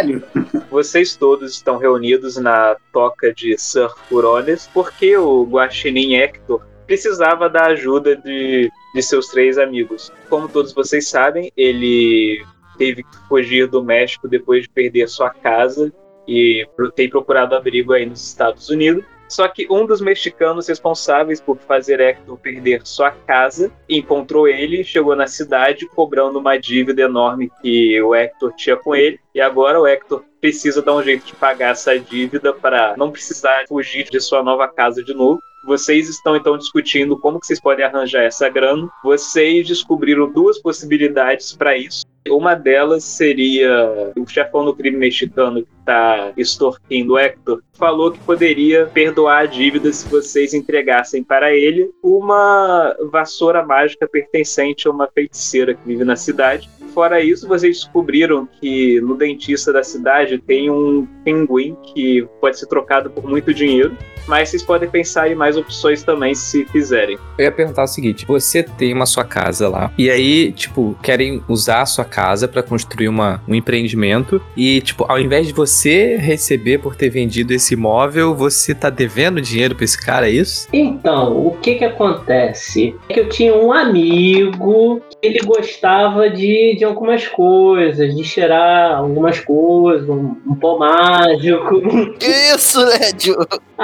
Vocês todos estão reunidos na toca de Sir Furones porque o Guaxinim Hector precisava da ajuda de, de seus três amigos. Como todos vocês sabem, ele teve que fugir do México depois de perder sua casa e tem procurado abrigo aí nos Estados Unidos. Só que um dos mexicanos responsáveis por fazer Hector perder sua casa encontrou ele, chegou na cidade cobrando uma dívida enorme que o Hector tinha com ele. E agora o Hector precisa dar um jeito de pagar essa dívida para não precisar fugir de sua nova casa de novo. Vocês estão então discutindo como que vocês podem arranjar essa grana. Vocês descobriram duas possibilidades para isso. Uma delas seria o chefão do crime mexicano que está extorquindo Hector, falou que poderia perdoar a dívida se vocês entregassem para ele uma vassoura mágica pertencente a uma feiticeira que vive na cidade. Fora isso, vocês descobriram que no dentista da cidade tem um pinguim que pode ser trocado por muito dinheiro, mas vocês podem pensar em mais opções também se quiserem. Eu ia perguntar o seguinte: você tem uma sua casa lá, e aí, tipo, querem usar a sua casa para construir uma, um empreendimento, e, tipo, ao invés de você receber por ter vendido esse imóvel, você tá devendo dinheiro pra esse cara, é isso? Então, o que que acontece? É que eu tinha um amigo que ele gostava de, de algumas coisas, de cheirar algumas coisas, um, um pó mágico. Que isso, Lédio?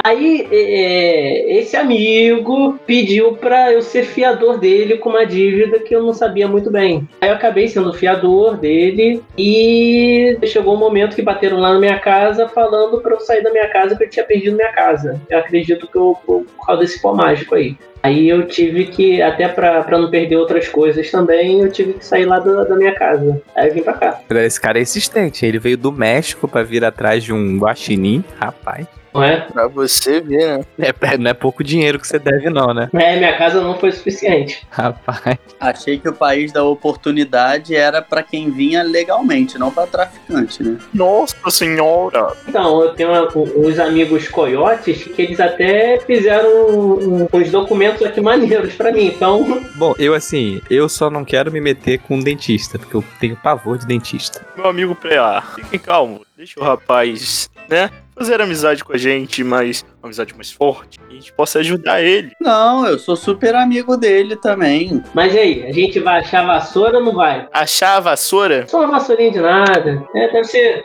Aí, é, esse amigo pediu pra eu ser fiador dele com uma dívida que eu não sabia muito bem. Aí eu acabei sendo fiador dele e chegou um momento que bateram lá na minha casa falando pra eu sair da minha casa que eu tinha perdido minha casa. Eu acredito que eu, por causa desse pó mágico aí. Aí eu tive que, até pra não perder outras coisas também, eu tive que sair lá da, da minha casa. Aí eu vim pra cá. Esse cara é insistente. Ele veio do México pra vir atrás de um guaxinim, rapaz. Não é? Pra você ver, né? É, não é pouco dinheiro que você deve, não, né? É, minha casa não foi suficiente. Rapaz. Achei que o país da oportunidade era pra quem vinha legalmente, não pra traficante, né? Nossa senhora! Então, eu tenho uma- uns amigos coiotes que eles até fizeram uns documentos aqui maneiros pra mim, então. Bom, eu assim, eu só não quero me meter com um dentista, porque eu tenho pavor de dentista. Meu amigo Preá, fique calmo. Deixa o rapaz, né? Fazer amizade com a gente, mas uma amizade mais forte. E a gente possa ajudar ele. Não, eu sou super amigo dele também. Mas e aí, a gente vai achar a vassoura ou não vai? Achar a vassoura? Só uma vassourinha de nada. É, deve ser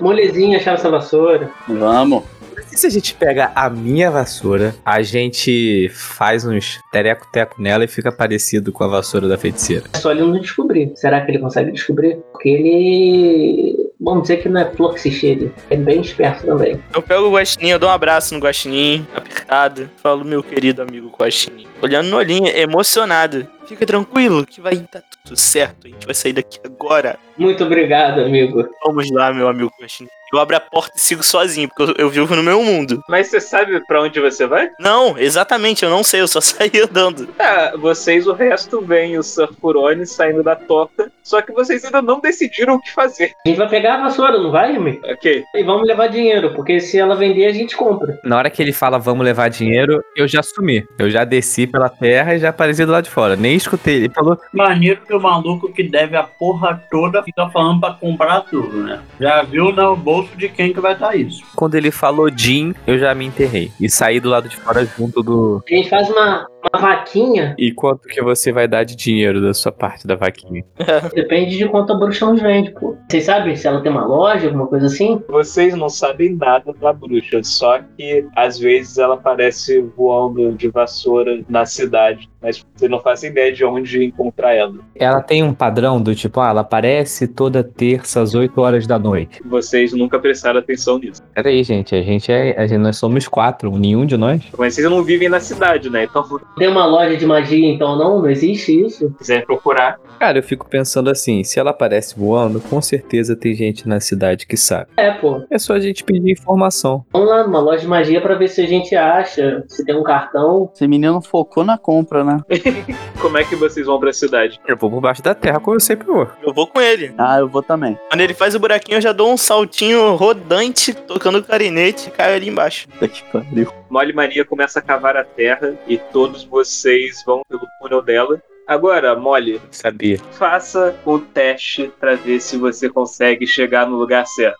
molezinha achar essa vassoura. Vamos. E se a gente pega a minha vassoura, a gente faz uns tereco-teco nela e fica parecido com a vassoura da feiticeira? É só ele não descobrir. Será que ele consegue descobrir? Porque ele. Vamos dizer que não é flor que se cheire. É bem esperto também. Eu pego o Guaxinim, eu dou um abraço no Guaxinim, apertado. Falo, meu querido amigo Guaxinim. Olhando no olhinho, emocionado. Fica tranquilo que vai dar tudo certo. A gente vai sair daqui agora. Muito obrigado, amigo. Vamos lá, meu amigo Guaxinim. Eu abro a porta e sigo sozinho, porque eu, eu vivo no meu mundo. Mas você sabe pra onde você vai? Não, exatamente, eu não sei, eu só saí andando. Tá, vocês, o resto, veem o Surfurone saindo da toca, só que vocês ainda não decidiram o que fazer. A gente vai pegar a vassoura, não vai, amigo? Ok. E vamos levar dinheiro, porque se ela vender, a gente compra. Na hora que ele fala vamos levar dinheiro, eu já sumi. Eu já desci pela terra e já apareci do lado de fora. Nem escutei. Ele falou, Maneiro que o maluco que deve a porra toda fica falando pra comprar tudo, né? Já viu no bolso de quem que vai estar isso. quando ele falou Jim, eu já me enterrei. E saí do lado de fora junto do. A gente faz uma, uma vaquinha, E quanto que você vai dar de dinheiro da sua parte da vaquinha? depende de quanto a bruxa nos vende, pô. Vocês sabem se ela tem uma loja, alguma coisa assim? Vocês não sabem nada da bruxa, só que às vezes ela aparece voando de vassoura na cidade, mas vocês não fazem ideia de onde encontrar ela. Ela tem um padrão do tipo, ah, ela aparece toda terça às 8 horas da noite. Vocês nunca prestaram atenção nisso. Pera aí, gente, a gente é. A gente, nós somos quatro, nenhum de nós. Mas vocês não vivem na cidade, né? Então, Tem uma loja de magia, então não? Não existe isso? quiser procurar, Cara, eu fico pensando assim, se ela aparece voando, com certeza tem gente na cidade que sabe. É, pô. É só a gente pedir informação. Vamos lá numa loja de magia pra ver se a gente acha, se tem um cartão. Esse menino focou na compra, né? como é que vocês vão pra cidade? Eu vou por baixo da terra, como eu sempre vou. Eu vou com ele. Ah, eu vou também. Quando ele faz o buraquinho, eu já dou um saltinho rodante, tocando o clarinete e caio ali embaixo. Puta que pariu. Mole Mania começa a cavar a terra e todos vocês vão pelo túnel dela. Agora, Mole, Sabia. faça o teste pra ver se você consegue chegar no lugar certo.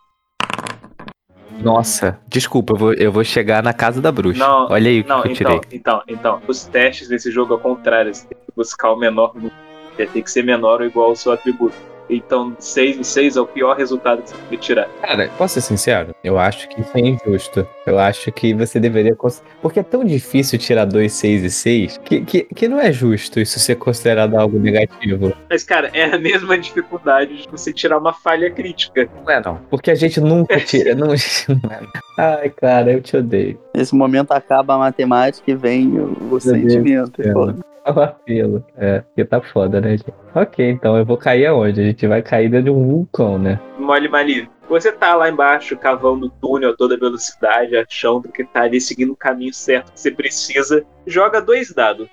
Nossa, desculpa, eu vou, eu vou chegar na casa da bruxa. Não, Olha aí o que Não, eu tirei. então, então, então. Os testes desse jogo ao contrário, você tem que buscar o menor número. Tem que ser menor ou igual ao seu atributo. Então, 6 e 6 é o pior resultado que você pode tirar. Cara, posso ser sincero? Eu acho que isso é injusto. Eu acho que você deveria. cons- Porque é tão difícil tirar 2, 6 e 6 que, que, que não é justo isso ser considerado algo negativo. Mas, cara, é a mesma dificuldade de você tirar uma falha crítica. Não é, não. Porque a gente nunca tira. não, não é. Ai, cara, eu te odeio. Nesse momento acaba a matemática e vem o, o sentimento. É um apelo. É, porque tá foda, né, gente? Ok, então eu vou cair aonde? A gente vai cair dentro de um vulcão, né? Mole Mali, você tá lá embaixo cavando o túnel a toda velocidade, achando que tá ali seguindo o caminho certo que você precisa. Joga dois dados.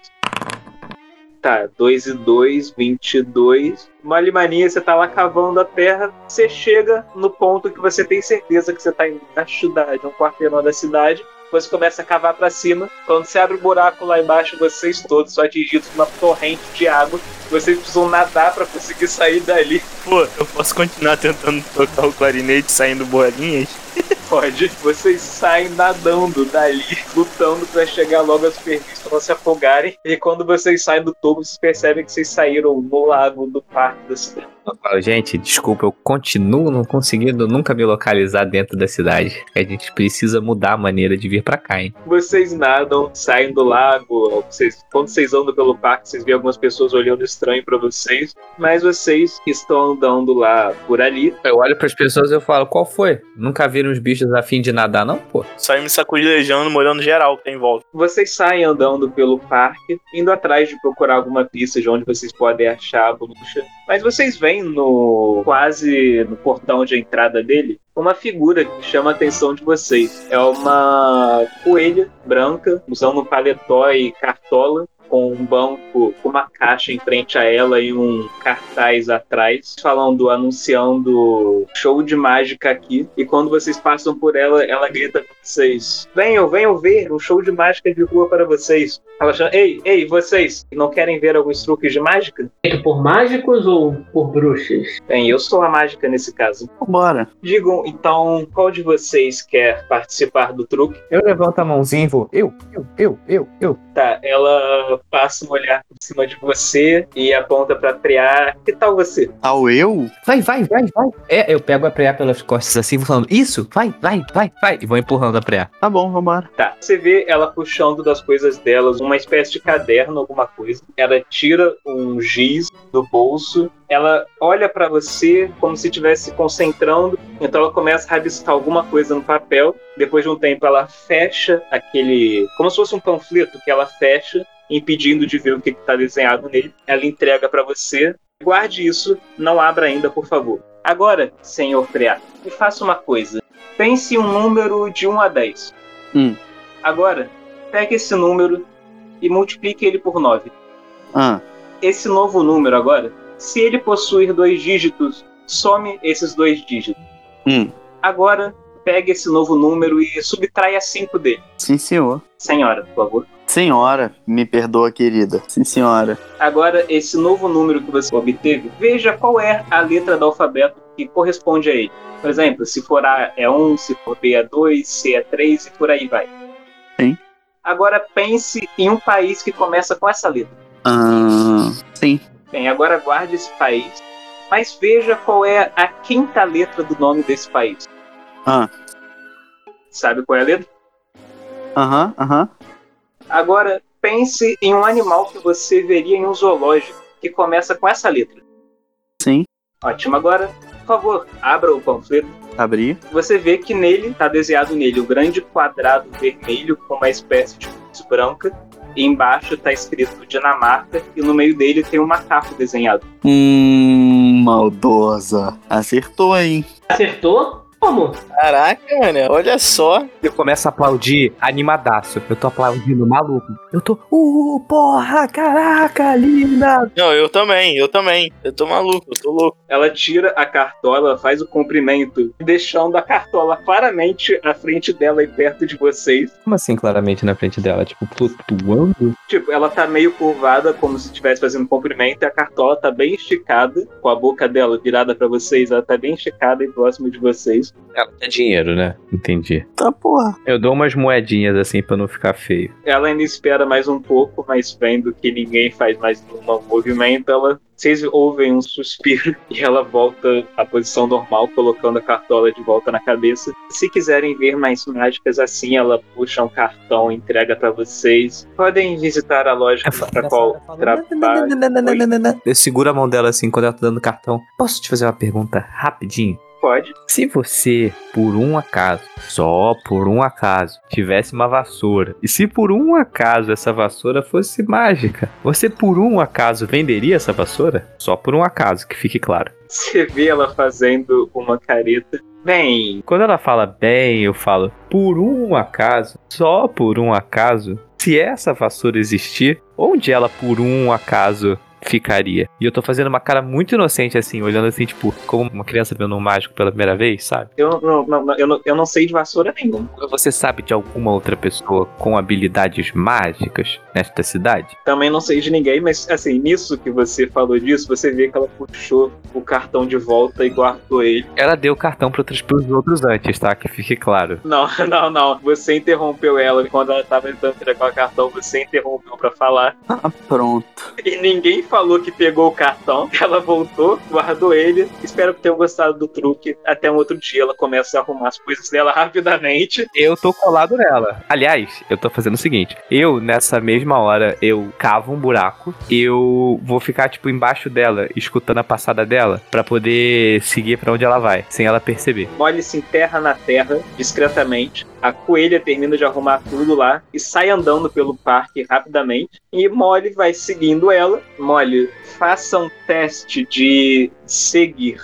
Tá, 2 e 2, 22. Mole Mania, você tá lá cavando a terra, você chega no ponto que você tem certeza que você tá embaixo da, de um quarteirão da cidade. Você começa a cavar pra cima. Quando você abre o buraco lá embaixo, vocês todos são atingidos por uma torrente de água. Vocês precisam nadar pra conseguir sair dali. Pô, eu posso continuar tentando tocar o clarinete saindo bolinhas? Pode. Vocês saem nadando dali, lutando pra chegar logo à superfície pra não se afogarem. E quando vocês saem do topo, vocês percebem que vocês saíram no lago do parque da cidade. Eu falo, Gente, desculpa, eu continuo não conseguindo nunca me localizar dentro da cidade. A gente precisa mudar a maneira de vir pra cá, hein? Vocês nadam, saem do lago. Vocês, quando vocês andam pelo parque, vocês veem algumas pessoas olhando estranho pra vocês. Mas vocês que estão andando lá por ali, Eu olho pras pessoas e eu falo, qual foi? Nunca viram os bichos a fim de nadar, não, pô? Saí me sacudilejando, molhando geral que tem em volta. Vocês saem andando pelo parque, indo atrás de procurar alguma pista de onde vocês podem achar a bruxa. Mas vocês veem no quase no portão de entrada dele uma figura que chama a atenção de vocês. É uma coelha branca, usando um paletó e cartola, com um banco, com uma caixa em frente a ela e um cartaz atrás, falando, anunciando show de mágica aqui. E quando vocês passam por ela, ela grita pra vocês: Venham, venham ver um show de mágica de rua para vocês. Ela chama: Ei, ei, vocês, não querem ver alguns truques de mágica? Feito por mágicos ou por bruxas? Bem, eu sou a mágica nesse caso. Bora. Digam, então, qual de vocês quer participar do truque? Eu levanto a mãozinha e vou. Eu, eu, eu, eu, eu. Tá, ela passa um olhar por cima de você e aponta pra Priá. Que tal você? Ao eu? Vai, vai, vai, vai. É, eu pego a preá pelas costas assim, vou falando, isso, vai, vai, vai, vai. E vou empurrando a preá. Tá bom, vambora. Tá, você vê ela puxando das coisas delas uma espécie de caderno, alguma coisa. Ela tira um giz do bolso. Ela olha pra você como se estivesse se concentrando. Então ela começa a rabiscar alguma coisa no papel. Depois de um tempo ela fecha aquele. como se fosse um panfleto que ela fecha, impedindo de ver o que está desenhado nele. Ela entrega pra você. Guarde isso, não abra ainda, por favor. Agora, senhor Freá, me faça uma coisa. Pense um número de 1 a 10. Hum. Agora, pegue esse número e multiplique ele por 9. Ah, Esse novo número agora, se ele possuir dois dígitos, some esses dois dígitos. hum. Agora, pegue esse novo número e subtraia 5 dele. Sim, senhor. Senhora, por favor. Senhora, me perdoa, querida. Sim, senhora. Agora, esse novo número que você obteve, veja qual é a letra do alfabeto que corresponde a ele. Por exemplo, se for A é 1, se for B é 2, C é 3 e por aí vai. Sim. Agora pense em um país que começa com essa letra. Ah, sim. Bem, agora guarde esse país, mas veja qual é a quinta letra do nome desse país. Ah. Sabe qual é a letra? Aham, aham. Agora pense em um animal que você veria em um zoológico que começa com essa letra. Sim. Ótimo. Agora, por favor, abra o panfleto. Abri. Você vê que nele, está desenhado nele, um grande quadrado vermelho com uma espécie de luz branca. E embaixo está escrito Dinamarca e no meio dele tem um macaco desenhado. Hum, maldosa. Acertou, hein? Acertou? Como? Caraca, mano, olha só. Eu começo a aplaudir animadaço. Eu tô aplaudindo maluco. Eu tô, uh, porra, caraca, linda. Não, eu também, eu também. Eu tô maluco, eu tô louco. Ela tira a cartola, faz o comprimento, deixando a cartola claramente à frente dela e perto de vocês. Como assim, claramente na frente dela? Tipo, flutuando? Tipo, ela tá meio curvada, como se estivesse fazendo um comprimento, e a cartola tá bem esticada, com a boca dela virada pra vocês, ela tá bem esticada e próxima de vocês. É dinheiro, né? Entendi. Tá, porra. Eu dou umas moedinhas assim pra não ficar feio. Ela ainda espera mais um pouco, mas vendo que ninguém faz mais nenhum movimento, ela. Vocês ouvem um suspiro e ela volta à posição normal, colocando a cartola de volta na cabeça. Se quiserem ver mais mágicas assim, ela puxa um cartão e entrega pra vocês. Podem visitar a loja pra qual trabalha. Eu seguro a mão dela assim quando ela tá dando cartão. Posso te fazer uma pergunta rapidinho? Pode. Se você, por um acaso, só por um acaso, tivesse uma vassoura, e se por um acaso essa vassoura fosse mágica, você por um acaso venderia essa vassoura? Só por um acaso, que fique claro. Você vê ela fazendo uma careta. Bem, Quando ela fala bem, eu falo por um acaso, só por um acaso, se essa vassoura existir, onde ela por um acaso ficaria? E eu tô fazendo uma cara muito inocente assim, olhando assim, tipo, como uma criança vendo um mágico pela primeira vez, sabe? eu não, não- não- eu não, eu não sei de vassoura nenhuma. Você sabe de alguma outra pessoa com habilidades mágicas nesta cidade? Também não sei de ninguém, mas assim, nisso que você falou disso, você vê que ela puxou o cartão de volta e guardou ele. Ela deu o cartão para outros, pros outros antes, tá? Que fique claro. Não, não, não. Você interrompeu ela quando ela tava tentando entregar o cartão, você interrompeu pra falar. Ah, pronto. E ninguém falou que pegou o cartão. Ela voltou, guardou ele. Espero que tenham gostado do truque. Até um outro dia ela começa a arrumar as coisas dela rapidamente. Eu tô colado nela. Aliás, eu tô fazendo o seguinte: eu, nessa mesma hora, eu cavo um buraco, eu vou ficar, tipo, embaixo dela, escutando a passada dela, pra poder seguir pra onde ela vai, sem ela perceber. Molly se enterra na terra discretamente. A coelha termina de arrumar tudo lá e sai andando pelo parque rapidamente. E Molly vai seguindo ela. Molly, faça um teste de seguir.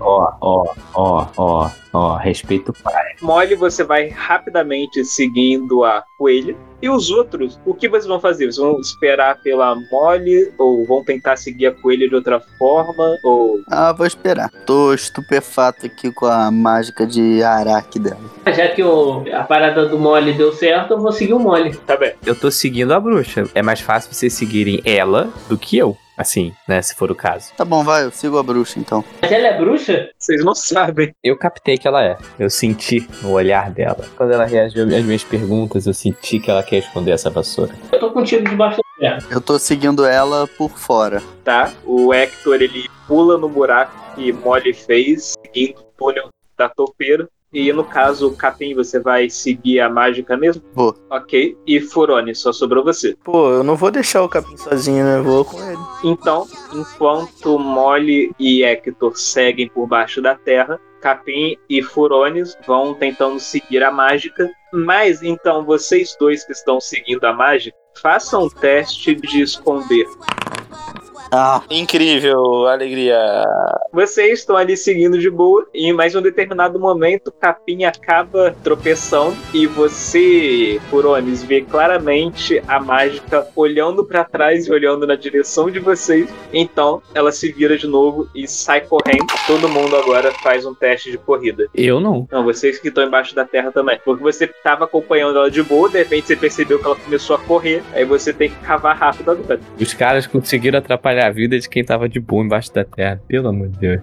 Ó, ó, ó, ó, ó, respeito o pai. Molly, você vai rapidamente seguindo a coelha. E os outros, o que vocês vão fazer? Vocês vão esperar pela Molly? Ou vão tentar seguir a coelha de outra forma? Ou. Ah, vou esperar. Tô estupefato aqui com a mágica de Araque dela. Já que o, a parada do mole deu certo, eu vou seguir o mole. Tá bem. Eu tô seguindo a bruxa. É mais fácil vocês seguirem ela do que eu. Assim, né? Se for o caso. Tá bom, vai, eu sigo a bruxa então. Mas ela é bruxa? Vocês não sabem. Eu captei que ela é. Eu senti no olhar dela. Quando ela reagiu às minhas perguntas, eu senti que ela quer esconder essa vassoura. Eu tô contigo debaixo da terra. Eu tô seguindo ela por fora. Tá? O Hector ele pula no buraco que Molly fez, seguindo o túnel da topeira. E no caso, Capim, você vai seguir a mágica mesmo? Vou. Ok. E Furone, só sobrou você. Pô, eu não vou deixar o capim sozinho, né? Eu vou com ele. Então, enquanto Molly e Hector seguem por baixo da terra, Capim e Furones vão tentando seguir a mágica. Mas então, vocês dois que estão seguindo a mágica, façam um teste de esconder. Ah, Incrível, alegria. Vocês estão ali seguindo de boa, e mais um determinado momento, Capim acaba tropeçando e você, Furones, vê claramente a mágica olhando pra trás e olhando na direção de vocês. Então, ela se vira de novo e sai correndo. Todo mundo agora faz um teste de corrida. Eu não. Não, vocês que estão embaixo da terra também. Porque você estava acompanhando ela de boa, de repente você percebeu que ela começou a correr, aí você tem que cavar rápido agora. Os caras conseguiram atrapalhar a vida de quem tava de boa embaixo da terra. Pelo amor de Deus.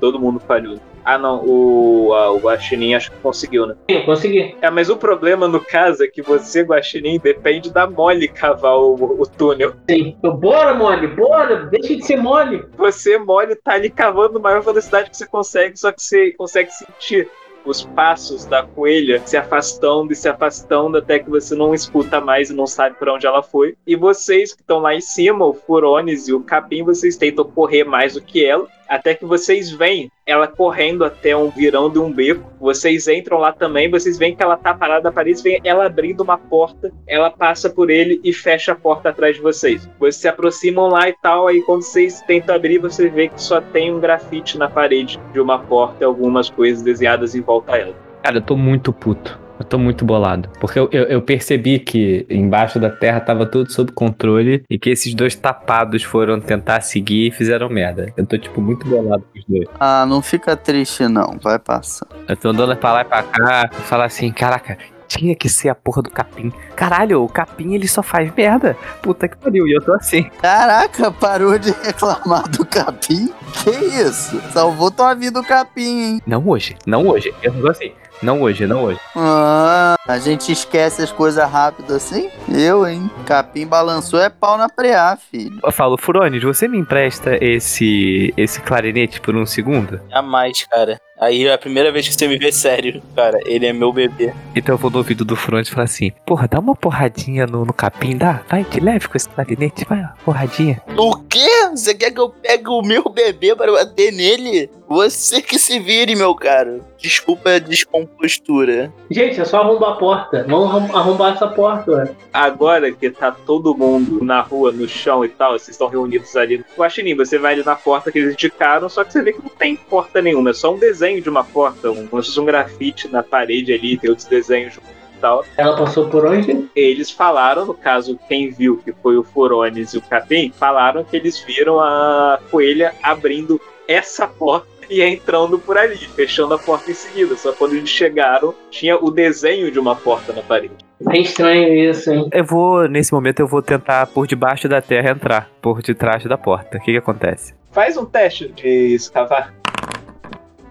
Todo mundo falhou. Ah, não, o, a, o Guaxinim acho que conseguiu, né? Sim, eu consegui. É, mas o problema no caso é que você, Guaxinim, depende da mole cavar o, o túnel. Sim. Eu, bora, mole, bora! Deixa de ser mole. Você, mole, tá ali cavando na maior velocidade que você consegue, só que você consegue sentir os passos da coelha se afastando e se afastando até que você não escuta mais e não sabe para onde ela foi. E vocês que estão lá em cima, o Furones e o Capim, vocês tentam correr mais do que ela, até que vocês veem ela correndo até um virão de um beco. Vocês entram lá também, vocês veem que ela tá parada na parede, vem ela abrindo uma porta, ela passa por ele e fecha a porta atrás de vocês. Vocês se aproximam lá e tal, aí quando vocês tentam abrir, você vê que só tem um grafite na parede de uma porta e algumas coisas desenhadas em volta a ela. Cara, eu tô muito puto. Eu tô muito bolado. Porque eu, eu, eu percebi que embaixo da terra tava tudo sob controle e que esses dois tapados foram tentar seguir e fizeram merda. Eu tô, tipo, muito bolado com os dois. ah, não fica triste não, vai passar. Eu tô andando pra lá e pra cá e falar assim, caraca, tinha que ser a porra do capim. Caralho, o capim ele só faz merda. Puta que pariu, e eu tô assim. Caraca, parou de reclamar do capim? Que isso? Salvou tua vida o capim, hein? Não hoje, não hoje. Eu tô assim. Não hoje, não hoje. Ah, a gente esquece as coisas rápido assim? Eu, hein? Capim balançou é pau na preá, filho. Eu falo, Furones, você me empresta esse esse clarinete por um segundo? Jamais, cara. Aí é a primeira vez que você me vê sério, cara. Ele é meu bebê. Então eu vou no ouvido do Furones e falar assim: Porra, dá uma porradinha no, no capim, dá? Vai, te leve com esse clarinete, vai, uma porradinha. O quê? Você quer que eu pegue o meu bebê para bater nele? Você que se vire, meu caro. Desculpa a descompostura. Gente, é só arrombar a porta. Vamos arrom- arrombar essa porta, ué. Agora que tá todo mundo na rua, no chão e tal, vocês estão reunidos ali. Guaxinim, você vai ali na porta que eles indicaram, só que você vê que não tem porta nenhuma, é só um desenho de uma porta, um, um grafite na parede ali, tem outros desenhos e tal. Ela passou por onde? Eles falaram, no caso, quem viu que foi o Forones e o Capim, falaram que eles viram a coelha abrindo essa porta e entrando por ali, fechando a porta em seguida. Só quando eles chegaram, tinha o desenho de uma porta na parede. É estranho isso, hein? Eu vou, nesse momento, eu vou tentar por debaixo da terra entrar, por detrás da porta. O que que acontece? Faz um teste de escavar.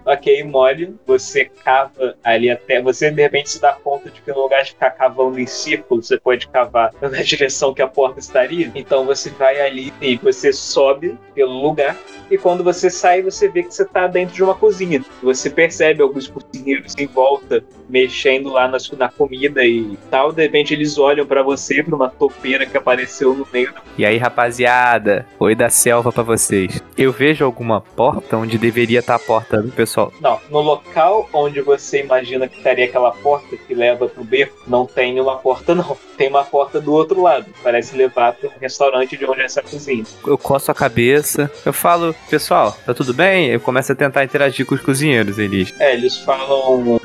Ok, mole, você cava ali até. Você de repente se dá conta de que no lugar de ficar cavando em círculo, você pode cavar na direção que a porta estaria. Então você vai ali e você sobe pelo lugar. E quando você sai, você vê que você está dentro de uma cozinha. Você percebe alguns cozinheiros em volta mexendo lá na, na comida e tal. De repente eles olham para você, para uma topeira que apareceu no meio E aí, rapaziada, oi da selva pra vocês. Eu vejo alguma porta onde deveria estar a porta do pessoal Não, no local onde você imagina que estaria aquela porta que leva pro beco, não tem nenhuma porta, não. Tem uma porta do outro lado. Parece levar pro restaurante de onde é essa cozinha. Eu coço a cabeça. Eu falo, pessoal, tá tudo bem? Eu começo a tentar interagir com os cozinheiros, eles. É, eles falam,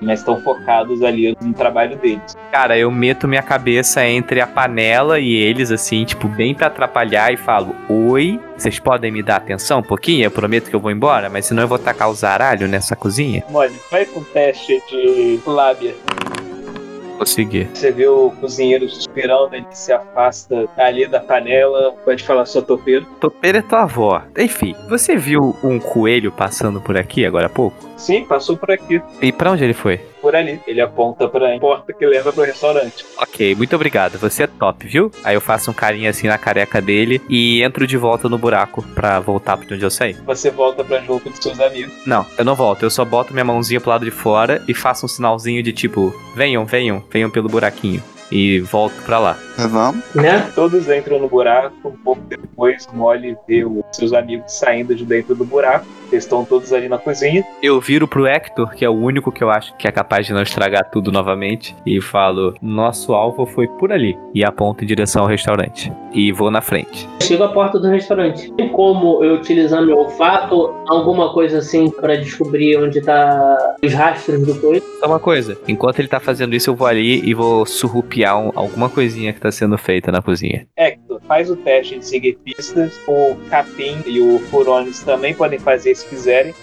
mas estão focados ali no trabalho deles. Cara, eu meto minha cabeça entre a panela e eles, assim, tipo, bem pra atrapalhar e falo: Oi, vocês podem me dar atenção um pouquinho? Eu prometo que eu vou embora, mas senão eu vou tacar o zaralho nessa cozinha. Molly, vai com teste de lábia. Consegui. Você vê o cozinheiro suspirando, ele se afasta ali da panela. Pode falar sua topeiro. Topeira é tua avó. Enfim, você viu um coelho passando por aqui agora há pouco? Sim, passou por aqui, E pra onde ele foi? Por ali. Ele aponta pra porta que leva pro restaurante. Ok, muito obrigado. Você é top, viu? Aí eu faço um carinho assim na careca dele e entro de volta no buraco pra voltar pra onde eu saí. Você volta pra junto de seus amigos. Não, eu não volto. Eu só boto minha mãozinha pro lado de fora e faço um sinalzinho de tipo: venham, venham, venham pelo buraquinho. E volto pra lá. Vamos. Né? Todos entram no buraco. Um pouco depois, Molly vê os seus amigos saindo de dentro do buraco. Eles estão todos ali na cozinha. Eu viro pro Hector, que é o único que eu acho que é capaz de não estragar tudo novamente, e falo: nosso alvo foi por ali. E aponto em direção ao restaurante. E vou na frente. Chego à porta do restaurante. Tem como eu utilizar meu olfato, alguma coisa assim, pra descobrir onde tá os rastros do coelho? Só uma coisa: enquanto ele tá fazendo isso, eu vou ali e vou surrupiar um- alguma coisinha que tá sendo feita na cozinha. Hector, faz o teste de seguir pistas. O Capim e o Furones também podem fazer se quiserem.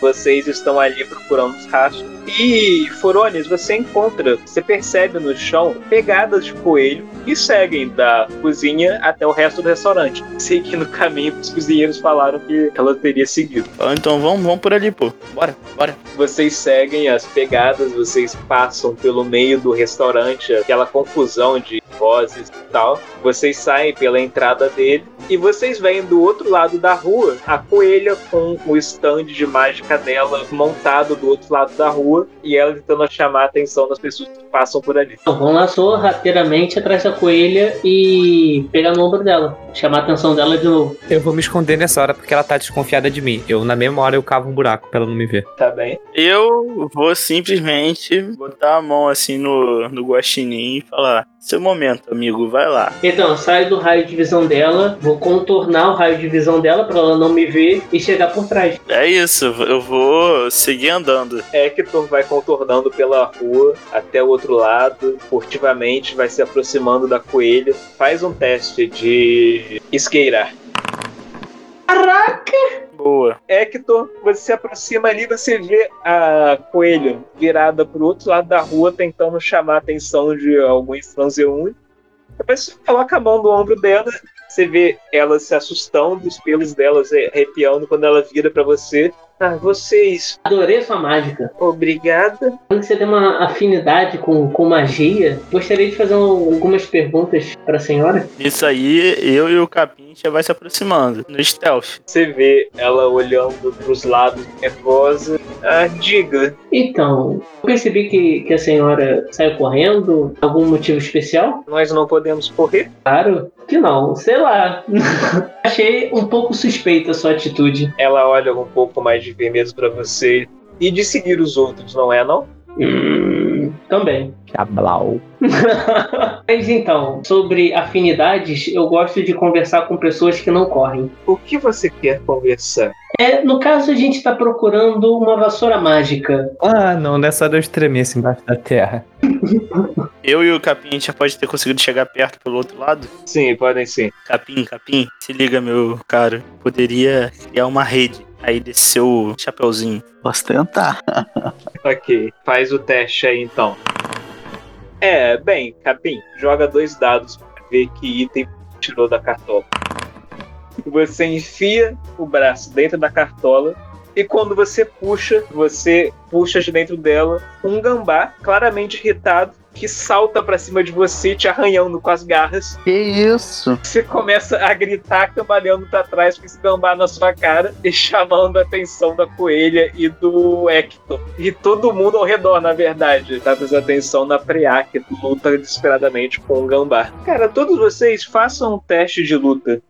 Vocês estão ali procurando os rastros. E, Furones, você encontra, você percebe no chão pegadas de coelho que seguem da cozinha até o resto do restaurante. Seguindo o caminho que os cozinheiros falaram que ela teria seguido. Ah, Então vamos, vamos por ali, pô. Bora, bora. Vocês seguem as pegadas, vocês passam pelo meio do restaurante, aquela confusão de vozes e tal. Vocês saem pela entrada dele e vocês veem do outro lado da rua a coelha com o stand de mágica dela montado do outro lado da rua e ela tentando chamar a atenção das pessoas que passam por ali. Então, vamos lá sorrateiramente atrás da coelha e pegar no ombro dela. Chamar a atenção dela de novo. Eu vou me esconder nessa hora porque ela tá desconfiada de mim. Eu, na mesma hora, eu cavo um buraco pra ela não me ver. Tá bem? Eu vou simplesmente botar a mão assim no, no guaxinim e falar: Seu momento, amigo, vai lá. Então, eu saio do raio de visão dela, vou contornar o raio de visão dela pra ela não me ver e chegar por trás. É isso, eu vou seguir andando. Hector vai contornando pela rua até o outro lado, furtivamente vai se aproximando da coelha. Faz um teste de esqueirar. Boa. Hector, você se aproxima ali, você vê a coelha virada pro outro lado da rua, tentando chamar a atenção de alguns transeuntes. Depois você coloca a mão no ombro dela, você vê ela se assustando, os pelos dela arrepiando quando ela vira pra você. Ah, vocês, Adorei sua mágica. obrigada. Quando você tem uma afinidade com, com magia, gostaria de fazer um- algumas perguntas para a senhora. Isso aí, eu e o Capim já vai se aproximando. No stealth. Você vê ela olhando pros lados, nervosa. Ah, diga, Então, eu percebi que, que a senhora saiu correndo. Algum motivo especial? nós não podemos correr? Claro que não, sei lá. Achei um pouco suspeita a sua atitude. Ela olha um pouco mais de firmeza pra você. E de seguir os outros, não é não? Hum, também. Cablau. Mas então, sobre afinidades, eu gosto de conversar com pessoas que não correm. O que você quer conversar? É, no caso, a gente está procurando uma vassoura mágica. Ah, não, nessa hora eu estremeci embaixo da terra. Eu e o Capim já pode ter conseguido chegar perto pelo outro lado. Sim, podem sim. Capim, Capim, se liga, meu caro. Poderia criar uma rede aí desse seu chapeuzinho. Posso tentar. Ok, faz o teste aí então. É, bem, Capim, joga dois dados pra ver que item tirou da cartola. Você enfia o braço dentro da cartola e quando você puxa, você puxa de dentro dela um gambá claramente irritado que salta pra cima de você, te arranhando com as garras. Que isso? Você começa a gritar, cambaleando pra trás com esse gambá na sua cara e chamando a atenção da coelha e do Hector. E todo mundo ao redor, na verdade, tá prestando atenção na Preá, que luta desesperadamente com o gambá. Cara, todos vocês façam um teste de luta.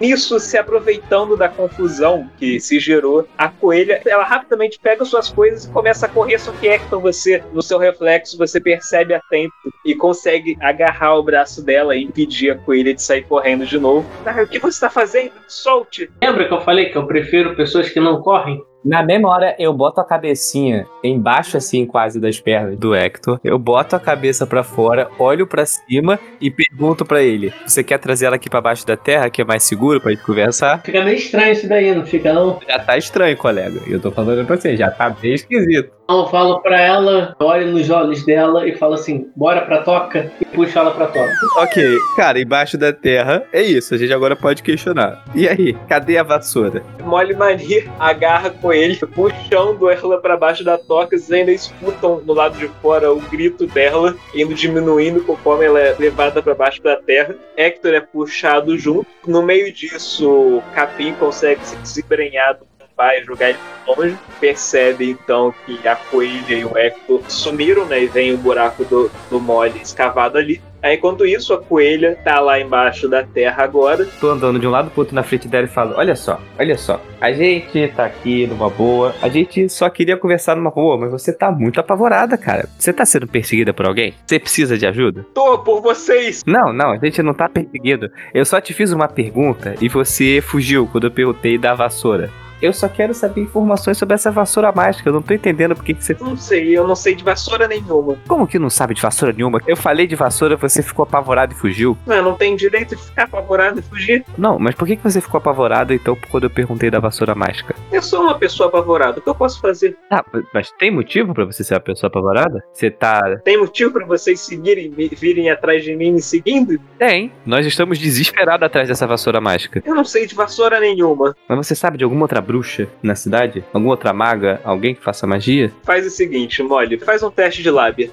Nisso, se aproveitando da confusão que se gerou, a coelha, ela rapidamente pega suas coisas e começa a correr, só que Hector, você, no seu reflexo, você percebe a tempo e consegue agarrar o braço dela e impedir a coelha de sair correndo de novo. Ah, o que você está fazendo? Solte! Lembra que eu falei que eu prefiro pessoas que não correm? Na mesma hora, eu boto a cabecinha embaixo, assim, quase das pernas do Hector. Eu boto a cabeça pra fora, olho pra cima e pergunto pra ele: Você quer trazer ela aqui pra baixo da terra, que é mais seguro pra gente conversar? Fica meio estranho isso daí, não fica não? Já tá estranho, colega. Eu tô falando pra você, já tá bem esquisito. Então eu falo pra ela, olho nos olhos dela e falo assim, bora pra toca, e puxo ela pra toca. Ok, cara, embaixo da terra é isso. A gente agora pode questionar. E aí, cadê a vassoura? Molly Mania agarra com ele, puxando ela pra baixo da toca. Vocês ainda escutam no lado de fora o grito dela, indo diminuindo conforme ela é levada pra baixo da terra. Hector é puxado junto. No meio disso, Capim consegue se desembrenhar do vai jogar ele longe. Percebe então que a coelha e o Hector sumiram, né? E vem o buraco do, do mole escavado ali. Aí, enquanto isso, a coelha tá lá embaixo da terra agora. Tô andando de um lado pro outro na frente dela e falo: Olha só, olha só. A gente tá aqui numa boa. A gente só queria conversar numa boa, mas você tá muito apavorada, cara. Você tá sendo perseguida por alguém? Você precisa de ajuda? Tô por vocês! Não, não, a gente não tá perseguido. Eu só te fiz uma pergunta e você fugiu quando eu perguntei da vassoura. Eu só quero saber informações sobre essa vassoura mágica. Eu não tô entendendo por que você. Não sei, eu não sei de vassoura nenhuma. Como que não sabe de vassoura nenhuma? Eu falei de vassoura, você ficou apavorado e fugiu. Eu não tenho direito de ficar apavorado e fugir. Não, mas por que que você ficou apavorado então quando eu perguntei da vassoura mágica? Eu sou uma pessoa apavorada. O que eu posso fazer? Ah, mas tem motivo pra você ser uma pessoa apavorada? Você tá. Tem motivo pra vocês seguirem, virem atrás de mim me seguindo? Tem. Nós estamos desesperados atrás dessa vassoura mágica. Eu não sei de vassoura nenhuma. Mas você sabe de alguma outra bruxa na cidade? Alguma outra maga? Alguém que faça magia? Faz o seguinte, Molly, faz um teste de lábia.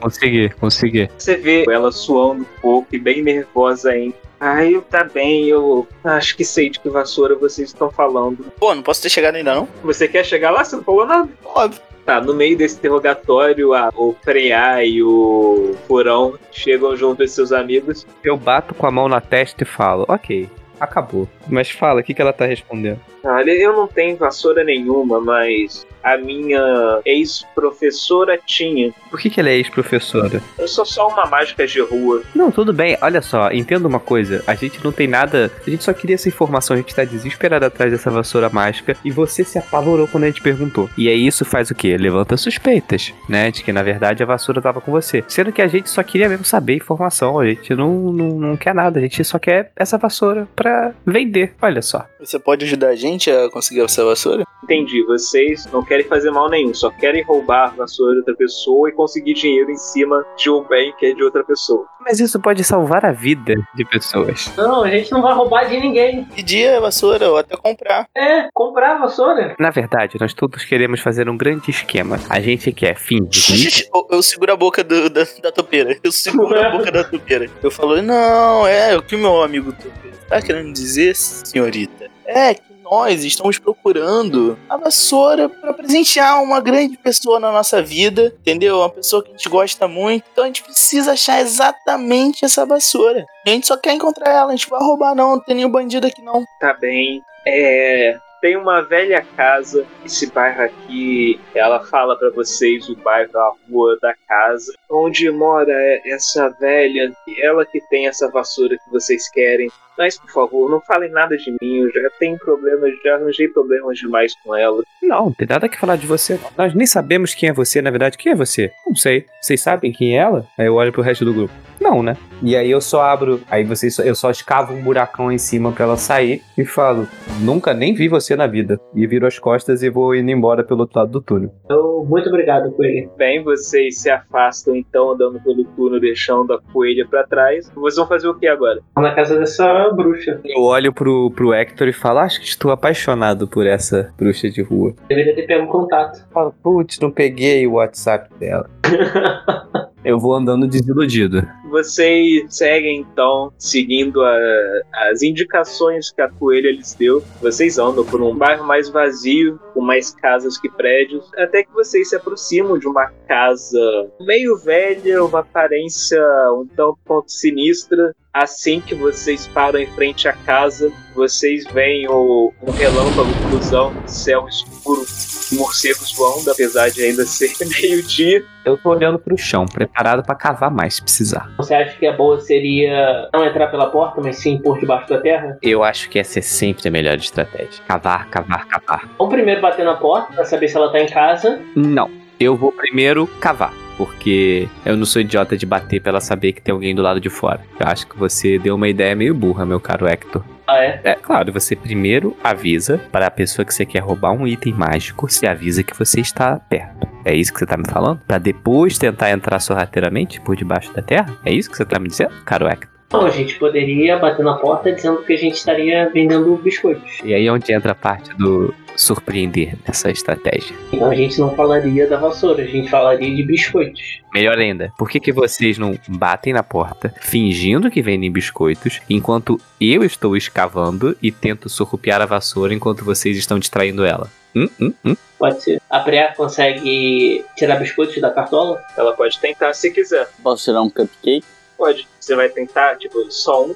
Consegui, consegui. Você vê ela suando um pouco e bem nervosa ainda. Ah, eu tá bem, eu acho que sei de que vassoura vocês estão falando. Pô, não posso ter chegado ainda não? Você quer chegar lá? Você não falou nada? Óbvio. Tá, no meio desse interrogatório, a- o Freya e o Furão chegam junto aos seus amigos. Eu bato com a mão na testa e falo, ok, acabou. Mas fala, o que, que ela tá respondendo? Olha, eu não tenho vassoura nenhuma, mas a minha ex-professora tinha. Por que, que ela é ex-professora? Eu sou só uma mágica de rua. Não, tudo bem, olha só, entenda uma coisa. A gente não tem nada. A gente só queria essa informação, a gente tá desesperado atrás dessa vassoura mágica e você se apavorou quando a gente perguntou. E aí isso faz o quê? Levanta suspeitas, né? De que na verdade a vassoura tava com você. Sendo que a gente só queria mesmo saber informação, a gente não, não, não quer nada, a gente só quer essa vassoura pra vender. Olha só. Você pode ajudar a gente a conseguir essa vassoura? Entendi, vocês não querem fazer mal nenhum, só querem roubar a vassoura de outra pessoa e conseguir dinheiro em cima de um bem que é de outra pessoa. Mas isso pode salvar a vida de pessoas. Não, a gente não vai roubar de ninguém. Pedir a vassoura ou até comprar. É, comprar a vassoura. Na verdade, nós todos queremos fazer um grande esquema. A gente quer fingir. Eu, eu seguro a boca do- da, da topeira. Eu seguro a boca da topeira. Eu falo, não, é o que meu amigo topeira tá querendo dizer, senhorita, é que nós estamos procurando a vassoura para presentear uma grande pessoa na nossa vida, entendeu? Uma pessoa que a gente gosta muito. Então a gente precisa achar exatamente essa vassoura. A gente só quer encontrar ela, a gente vai roubar não, não tem nenhum bandido aqui não. Tá bem. É. Tem uma velha casa, esse bairro aqui, ela fala pra vocês o bairro, a rua da casa, onde mora essa velha, ela que tem essa vassoura que vocês querem. Mas, por favor, não falem nada de mim, eu já tenho problemas, já arranjei problemas demais com ela. Não, não tem nada que falar de você. Nós nem sabemos quem é você, na verdade. Quem é você? Não sei. Vocês sabem quem é ela? Aí eu olho pro resto do grupo. Não, né? E aí eu só abro. Aí vocês só- eu só escavo um buracão em cima pra ela sair e falo: Nunca nem vi você na vida. E viro as costas e vou indo embora pelo outro lado do túnel. Então, muito obrigado, Coelho. Bem, vocês se afastam então, andando pelo túnel, deixando a coelha pra trás. Vocês vão fazer o que agora? Na casa dessa bruxa. Eu olho pro, pro Hector e falo: Acho que estou apaixonado por essa bruxa de rua. Deveria ter pego um contato. Falo: Putz, não peguei o WhatsApp dela. eu vou andando desiludido. Vocês seguem então, seguindo a- as indicações que a coelha lhes deu. Vocês andam por um bairro mais vazio, com mais casas que prédios, até que vocês se aproximam de uma casa meio velha, uma aparência um tanto quanto sinistra. Assim que vocês param em frente à casa, vocês veem o, um relâmpago cruzão, céu escuro, morcegos voando, apesar de ainda ser meio-dia. Eu tô olhando pro chão, preparado pra cavar mais, se precisar. Você acha que a boa seria não entrar pela porta, mas sim por debaixo da terra? Eu acho que essa é sempre a melhor estratégia. Cavar, cavar, cavar. Vamos primeiro bater na porta pra saber se ela tá em casa. Não. Eu vou primeiro cavar. Porque eu não sou idiota de bater pra ela saber que tem alguém do lado de fora. Eu acho que você deu uma ideia meio burra, meu caro Hector. Ah, é? É claro, você primeiro avisa para a pessoa que você quer roubar um item mágico, se avisa que você está perto. É isso que você tá me falando? Pra depois tentar entrar sorrateiramente por debaixo da terra? É isso que você tá me dizendo, caro Hector? Não, a gente poderia bater na porta dizendo que a gente estaria vendendo biscoitos. E aí é onde entra a parte do surpreender nessa estratégia. Então a gente não falaria da vassoura, a gente falaria de biscoitos. Melhor ainda, por que, que vocês não batem na porta, fingindo que vendem biscoitos, enquanto eu estou escavando e tento surrupiar a vassoura enquanto vocês estão distraindo ela? Hum, hum, hum. Pode ser. A Preá consegue tirar biscoitos da cartola? Ela pode tentar se quiser. Posso tirar um cupcake? Pode. Você vai tentar, tipo, só um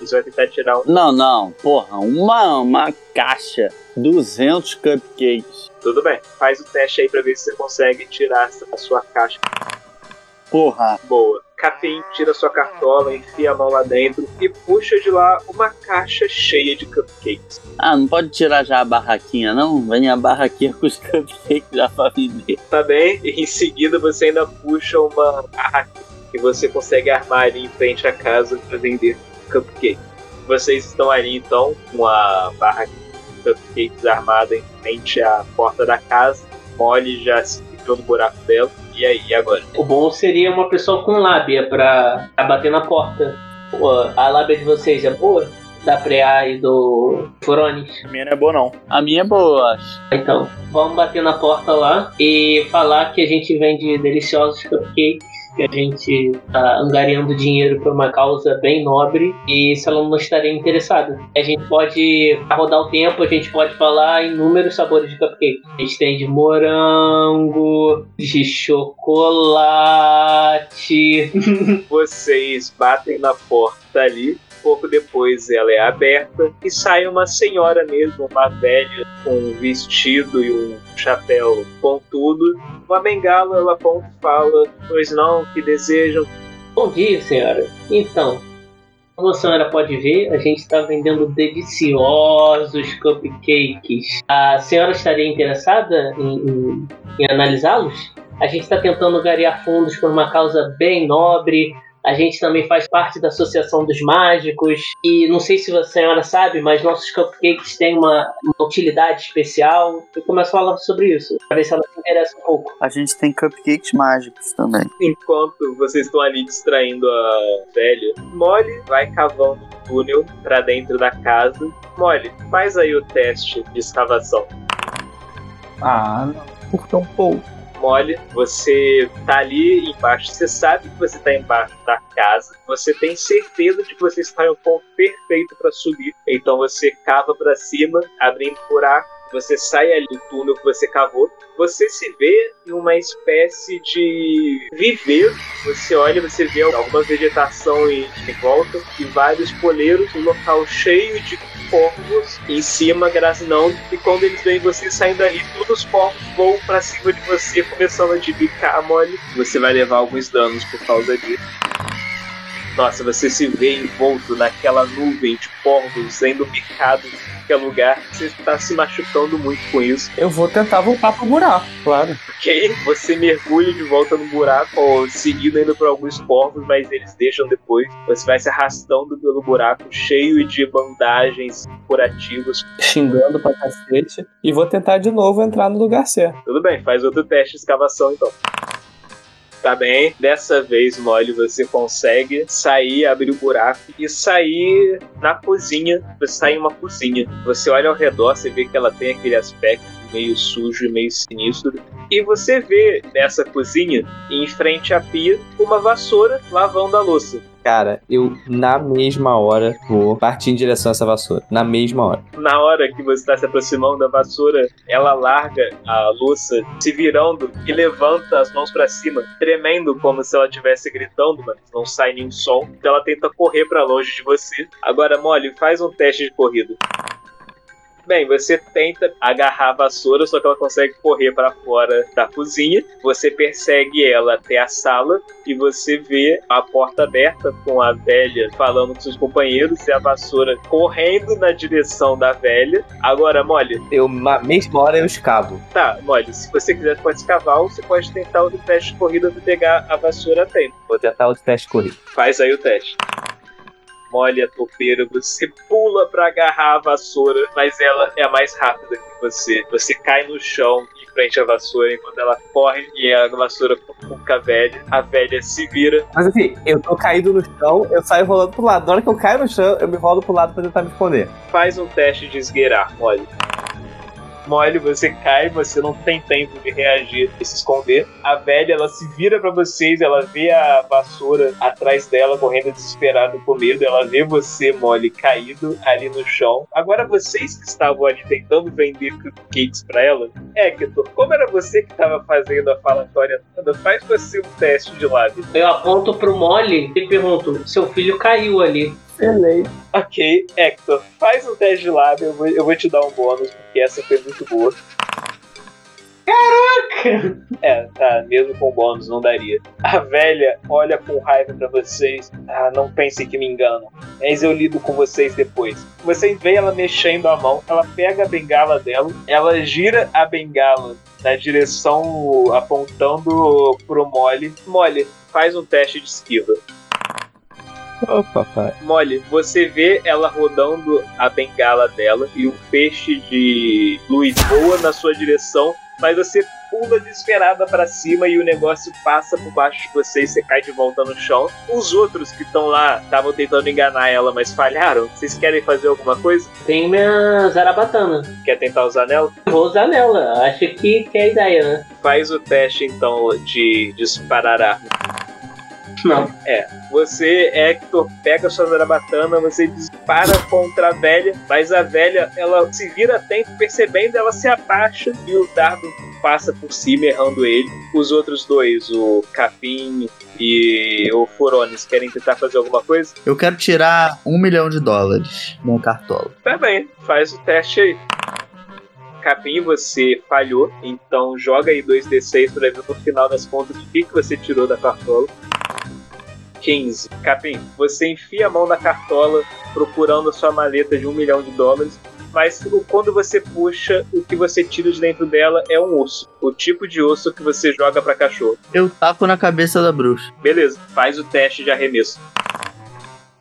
você vai tentar tirar um. Não, não, porra, uma, uma caixa, 200 cupcakes. Tudo bem. Faz o teste aí pra ver se você consegue tirar a sua caixa. Porra, Boa. Capim tira sua cartola, enfia a mão lá dentro e puxa de lá uma caixa cheia de cupcakes. ah, não pode tirar já a barraquinha, não? Vem a barraquinha com os cupcakes já pra vender. Tá bem? E em seguida você ainda puxa uma barraca que você consegue armar ali em frente à casa para vender cupcake. Vocês estão ali então com a barraca de cupcakes armada em frente à porta da casa. Molly já se entrou no buraco dela. E aí, e agora? O bom seria uma pessoa com lábia pra, pra bater na porta. Pô, a lábia de vocês é boa? Da Preá e do Furones? A minha não é boa, não. A minha é boa, eu acho. Então, vamos bater na porta lá e falar que a gente vende deliciosos cupcakes, que a gente tá angariando dinheiro para uma causa bem nobre e se ela não estaria interessada. A gente pode, rodar o tempo, a gente pode falar inúmeros sabores de cupcake. A gente tem de morango, de chocolate. Vocês batem na porta ali. Pouco depois ela é aberta e sai uma senhora mesmo, uma velha, com um vestido e um chapéu pontudo. Uma bengala, ela aponta e fala: Pois não, que desejam. Bom dia, senhora. Então, como a senhora pode ver, a gente está vendendo deliciosos cupcakes. A senhora estaria interessada em, em- em analisá-los? A gente está tentando angariar fundos por uma causa bem nobre. A gente também faz parte da Associação dos Mágicos. E não sei se a senhora sabe, mas nossos cupcakes têm uma, uma utilidade especial. Eu começo a falar sobre isso, para ver se ela se interessa um pouco. A gente tem cupcakes mágicos também. Enquanto vocês estão ali distraindo a velha, Molly vai cavando um túnel pra dentro da casa. Molly, faz aí o teste de escavação. Ah, não. Por tão pouco. Molly, você tá ali embaixo, você sabe que você tá embaixo da casa, você tem certeza de que você está em um ponto perfeito para subir. Então você cava para cima, abrindo buraco, você sai ali do túnel que você cavou, você se vê em uma espécie de viveiro. Você olha, você vê alguma vegetação em, em volta e vários poleiros, um local cheio de porcos em cima grazinando e quando eles veem você saindo dali, todos os porcos voam pra cima de você, começando a te bicar, mole. Você vai levar alguns danos por causa disso. Nossa, você se vê envolto naquela nuvem de porcos sendo bicados em qualquer lugar. Você está se machucando muito com isso. Eu vou tentar voltar pro buraco, claro. Ok? Você mergulha de volta no buraco, ou seguido ainda por alguns porcos, mas eles deixam depois. Você vai se arrastando pelo buraco, cheio de bandagens curativas. Xingando pra cacete. E vou tentar de novo entrar no lugar certo. Tudo bem, faz outro teste de escavação então. Tá bem, dessa vez, Molly, você consegue sair, abrir o buraco e sair na cozinha. Você sai em uma cozinha. Você olha ao redor, você vê que ela tem aquele aspecto meio sujo e meio sinistro. E você vê nessa cozinha, em frente à pia, uma vassoura lavando a louça. Cara, eu na mesma hora vou partir em direção a essa vassoura. Na mesma hora. Na hora que você está se aproximando da vassoura, ela larga a louça, se virando e levanta as mãos para cima, tremendo como se ela estivesse gritando, mas não sai nenhum som. Então ela tenta correr para longe de você. Agora, Molly, faz um teste de corrida. Bem, você tenta agarrar a vassoura, só que ela consegue correr para fora da cozinha. Você persegue ela até a sala e você vê a porta aberta com a velha falando com seus companheiros e a vassoura correndo na direção da velha. Agora, Molly. Eu, na mesma hora, eu escavo. Tá, Molly, se você quiser, pode escavar ou você pode tentar o teste de corrida para pegar a vassoura a tempo. Vou tentar o teste de corrida. Faz aí o teste molha a topeira, você pula para agarrar a vassoura, mas ela é mais rápida que você. Você cai no chão em frente à vassoura enquanto ela corre e a vassoura com a velha. A velha se vira. Mas assim, eu tô caído no chão, eu saio rolando pro lado. Na hora que eu caio no chão, eu me rolo pro lado pra tentar me esconder. Faz um teste de esgueirar, molha mole, você cai, você não tem tempo de reagir e se esconder. A velha, ela se vira para vocês, ela vê a vassoura atrás dela, correndo desesperada com medo, ela vê você, mole, caído ali no chão. Agora, vocês que estavam ali tentando vender cupcakes para ela, Hector, como era você que estava fazendo a falatória toda, faz você um teste de lábio. Eu aponto pro mole e pergunto: seu filho caiu ali. Excelente. Ok, Hector, faz um teste de lábio, eu vou, eu vou te dar um bônus, porque essa foi muito boa. Caraca! É, tá, mesmo com bônus não daria. A velha olha com raiva para vocês. Ah, não pensem que me enganam. Mas eu lido com vocês depois. Vocês veem ela mexendo a mão, ela pega a bengala dela, ela gira a bengala na direção apontando pro Molly. Molly, faz um teste de esquiva. Oh, papai. Molly, você vê ela rodando a bengala dela e um feixe de luz voa na sua direção, mas você pula desesperada para cima e o negócio passa por baixo de você e você cai de volta no chão. Os outros que estão lá estavam tentando enganar ela, mas falharam. Vocês querem fazer alguma coisa? Tem minha zarabatana. Quer tentar usar nela? Vou usar nela. Acho que, que é a ideia, né? Faz o teste então de disparar arma. Não. É. Você, Hector, pega sua zarabatana, você dispara contra a velha, mas a velha, ela se vira a tempo, percebendo, ela se abaixa e o dardo passa por cima, errando ele. Os outros dois, o Capim e o Forones, querem tentar fazer alguma coisa? Eu quero tirar um milhão de dólares no cartola. Tá bem, faz o teste aí. Capim, você falhou, então joga aí 2d6 pra ver no final das contas o que, que você tirou da cartola. 15. Capim, você enfia a mão na cartola procurando a sua maleta de um milhão de dólares, mas quando você puxa, o que você tira de dentro dela é um osso. O tipo de osso que você joga para cachorro. Eu taco na cabeça da bruxa. Beleza, faz o teste de arremesso.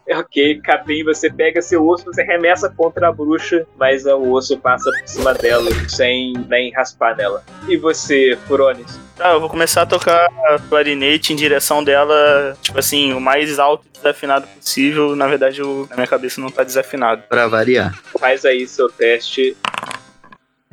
Ok, Capim, você pega seu osso, você remessa contra a bruxa, mas o osso passa por cima dela, sem nem raspar nela. E você, Furones? Tá, eu vou começar a tocar clarinete em direção dela, tipo assim, o mais alto e desafinado possível. Na verdade, eu, na minha cabeça não tá desafinado. Pra variar. Faz aí seu teste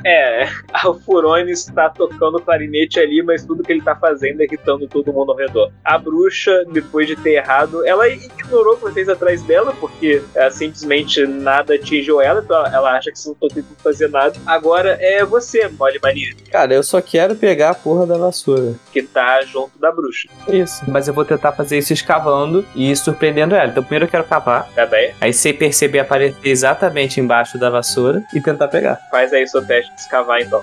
é, o Furone está tocando clarinete ali, mas tudo que ele está fazendo é irritando todo mundo ao redor. A bruxa, depois de ter errado, ela ignorou vocês atrás dela, porque é, simplesmente nada atingiu ela, então ela acha que vocês não estão tentando fazer nada. Agora é você, Molly Mania. Cara, eu só quero pegar a porra da vassoura. Que tá junto da bruxa. Isso. Mas eu vou tentar fazer isso escavando e surpreendendo ela. Então primeiro eu quero cavar. Tá bem. Aí sem perceber aparecer exatamente embaixo da vassoura e tentar pegar. Faz aí seu teste escavar então.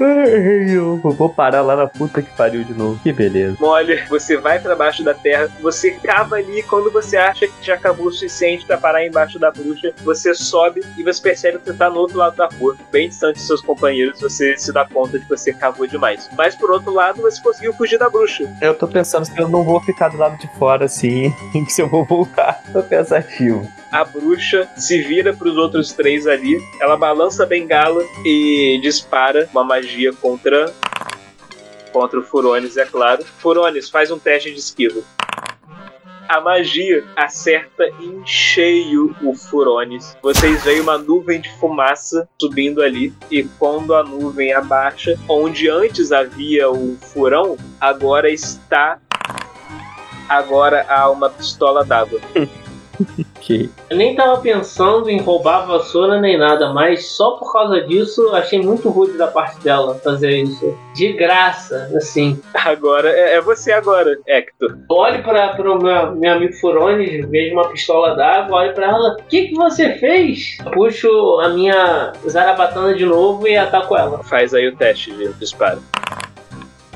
Eu vou parar lá na puta que pariu de novo. Que beleza. Mole, você vai para baixo da terra, você cava ali quando você acha que já acabou o suficiente para parar embaixo da bruxa, você sobe e você percebe que você tá no outro lado da rua, bem distante dos seus companheiros, você se dá conta de que você cavou demais. Mas por outro lado, você conseguiu fugir da bruxa. Eu tô pensando se eu não vou ficar do lado de fora assim, se eu vou voltar. Tô pensativo a bruxa se vira para os outros três ali, ela balança a bengala e dispara uma magia contra contra o Furones, é claro. Furones, faz um teste de esquiva. A magia acerta em cheio o Furones. Vocês veem uma nuvem de fumaça subindo ali, e quando a nuvem abaixa, onde antes havia o furão, agora está. Agora há uma pistola d'água. Ok. Eu nem tava pensando em roubar a vassoura nem nada, mas só por causa disso achei muito rude da parte dela fazer isso. De graça, assim. Agora é, é você agora, Hector. Olho para o meu, meu amigo Furones, vejo uma pistola d'água, olho para ela. O que, que você fez? Puxo a minha zarabatana de novo e ataco ela. Faz aí o teste de disparo.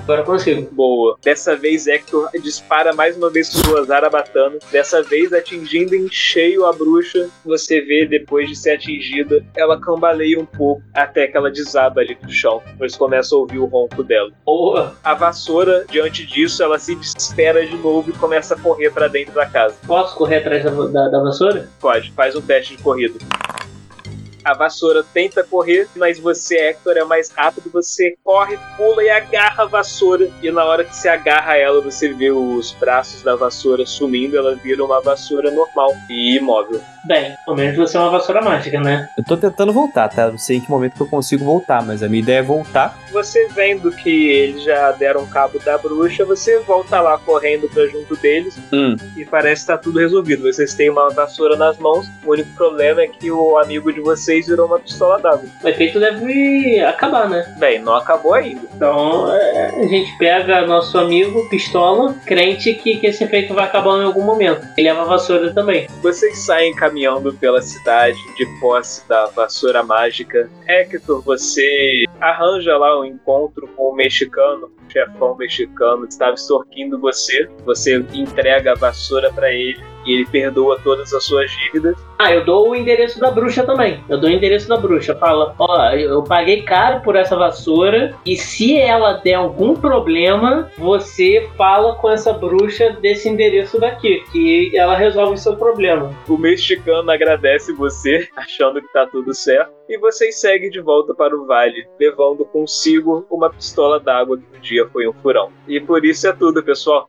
Agora consigo. Boa. Dessa vez, Hector dispara mais uma vez sua zarabatana. Dessa vez, atingindo em cheio a bruxa. Você vê, depois de ser atingida, ela cambaleia um pouco até que ela desaba ali no chão. Você começa a ouvir o ronco dela. Boa. A vassoura, diante disso, ela se desespera de novo e começa a correr pra dentro da casa. Posso correr atrás da, da, da vassoura? Pode, faz um teste de corrida. A vassoura tenta correr, mas você, Hector, é mais rápido. Você corre, pula e agarra a vassoura. E na hora que você agarra ela, você vê os braços da vassoura sumindo. Ela vira uma vassoura normal e imóvel. Bem, pelo menos você é uma vassoura mágica, né? Eu tô tentando voltar, tá? Não sei em que momento que eu consigo voltar, mas a minha ideia é voltar. Você vendo que eles já deram cabo da bruxa, você volta lá correndo pra junto deles Hum. e parece que tá tudo resolvido. Vocês têm uma vassoura nas mãos. O único problema é que o amigo de vocês virou uma pistola d'água. O efeito deve acabar, né? Bem, não acabou ainda. Então é, a gente pega nosso amigo, pistola, crente que, que esse efeito vai acabar em algum momento. Ele leva a vassoura também. Vocês saem caminhando pela cidade de posse da vassoura mágica. Hector, você arranja lá um encontro com o mexicano, o chefão mexicano que estava extorquindo você. Você entrega a vassoura pra ele e ele perdoa todas as suas dívidas. Ah, eu dou o endereço da bruxa também. Eu dou o endereço da bruxa. Fala, ó, eu paguei caro por essa vassoura e se ela der algum problema, você fala com essa bruxa desse endereço daqui, que ela resolve o seu problema. O mexicano agradece você, achando que tá tudo certo, e vocês seguem de volta para o vale, levando consigo uma pistola d'água que um dia foi um furão. E por isso é tudo, pessoal.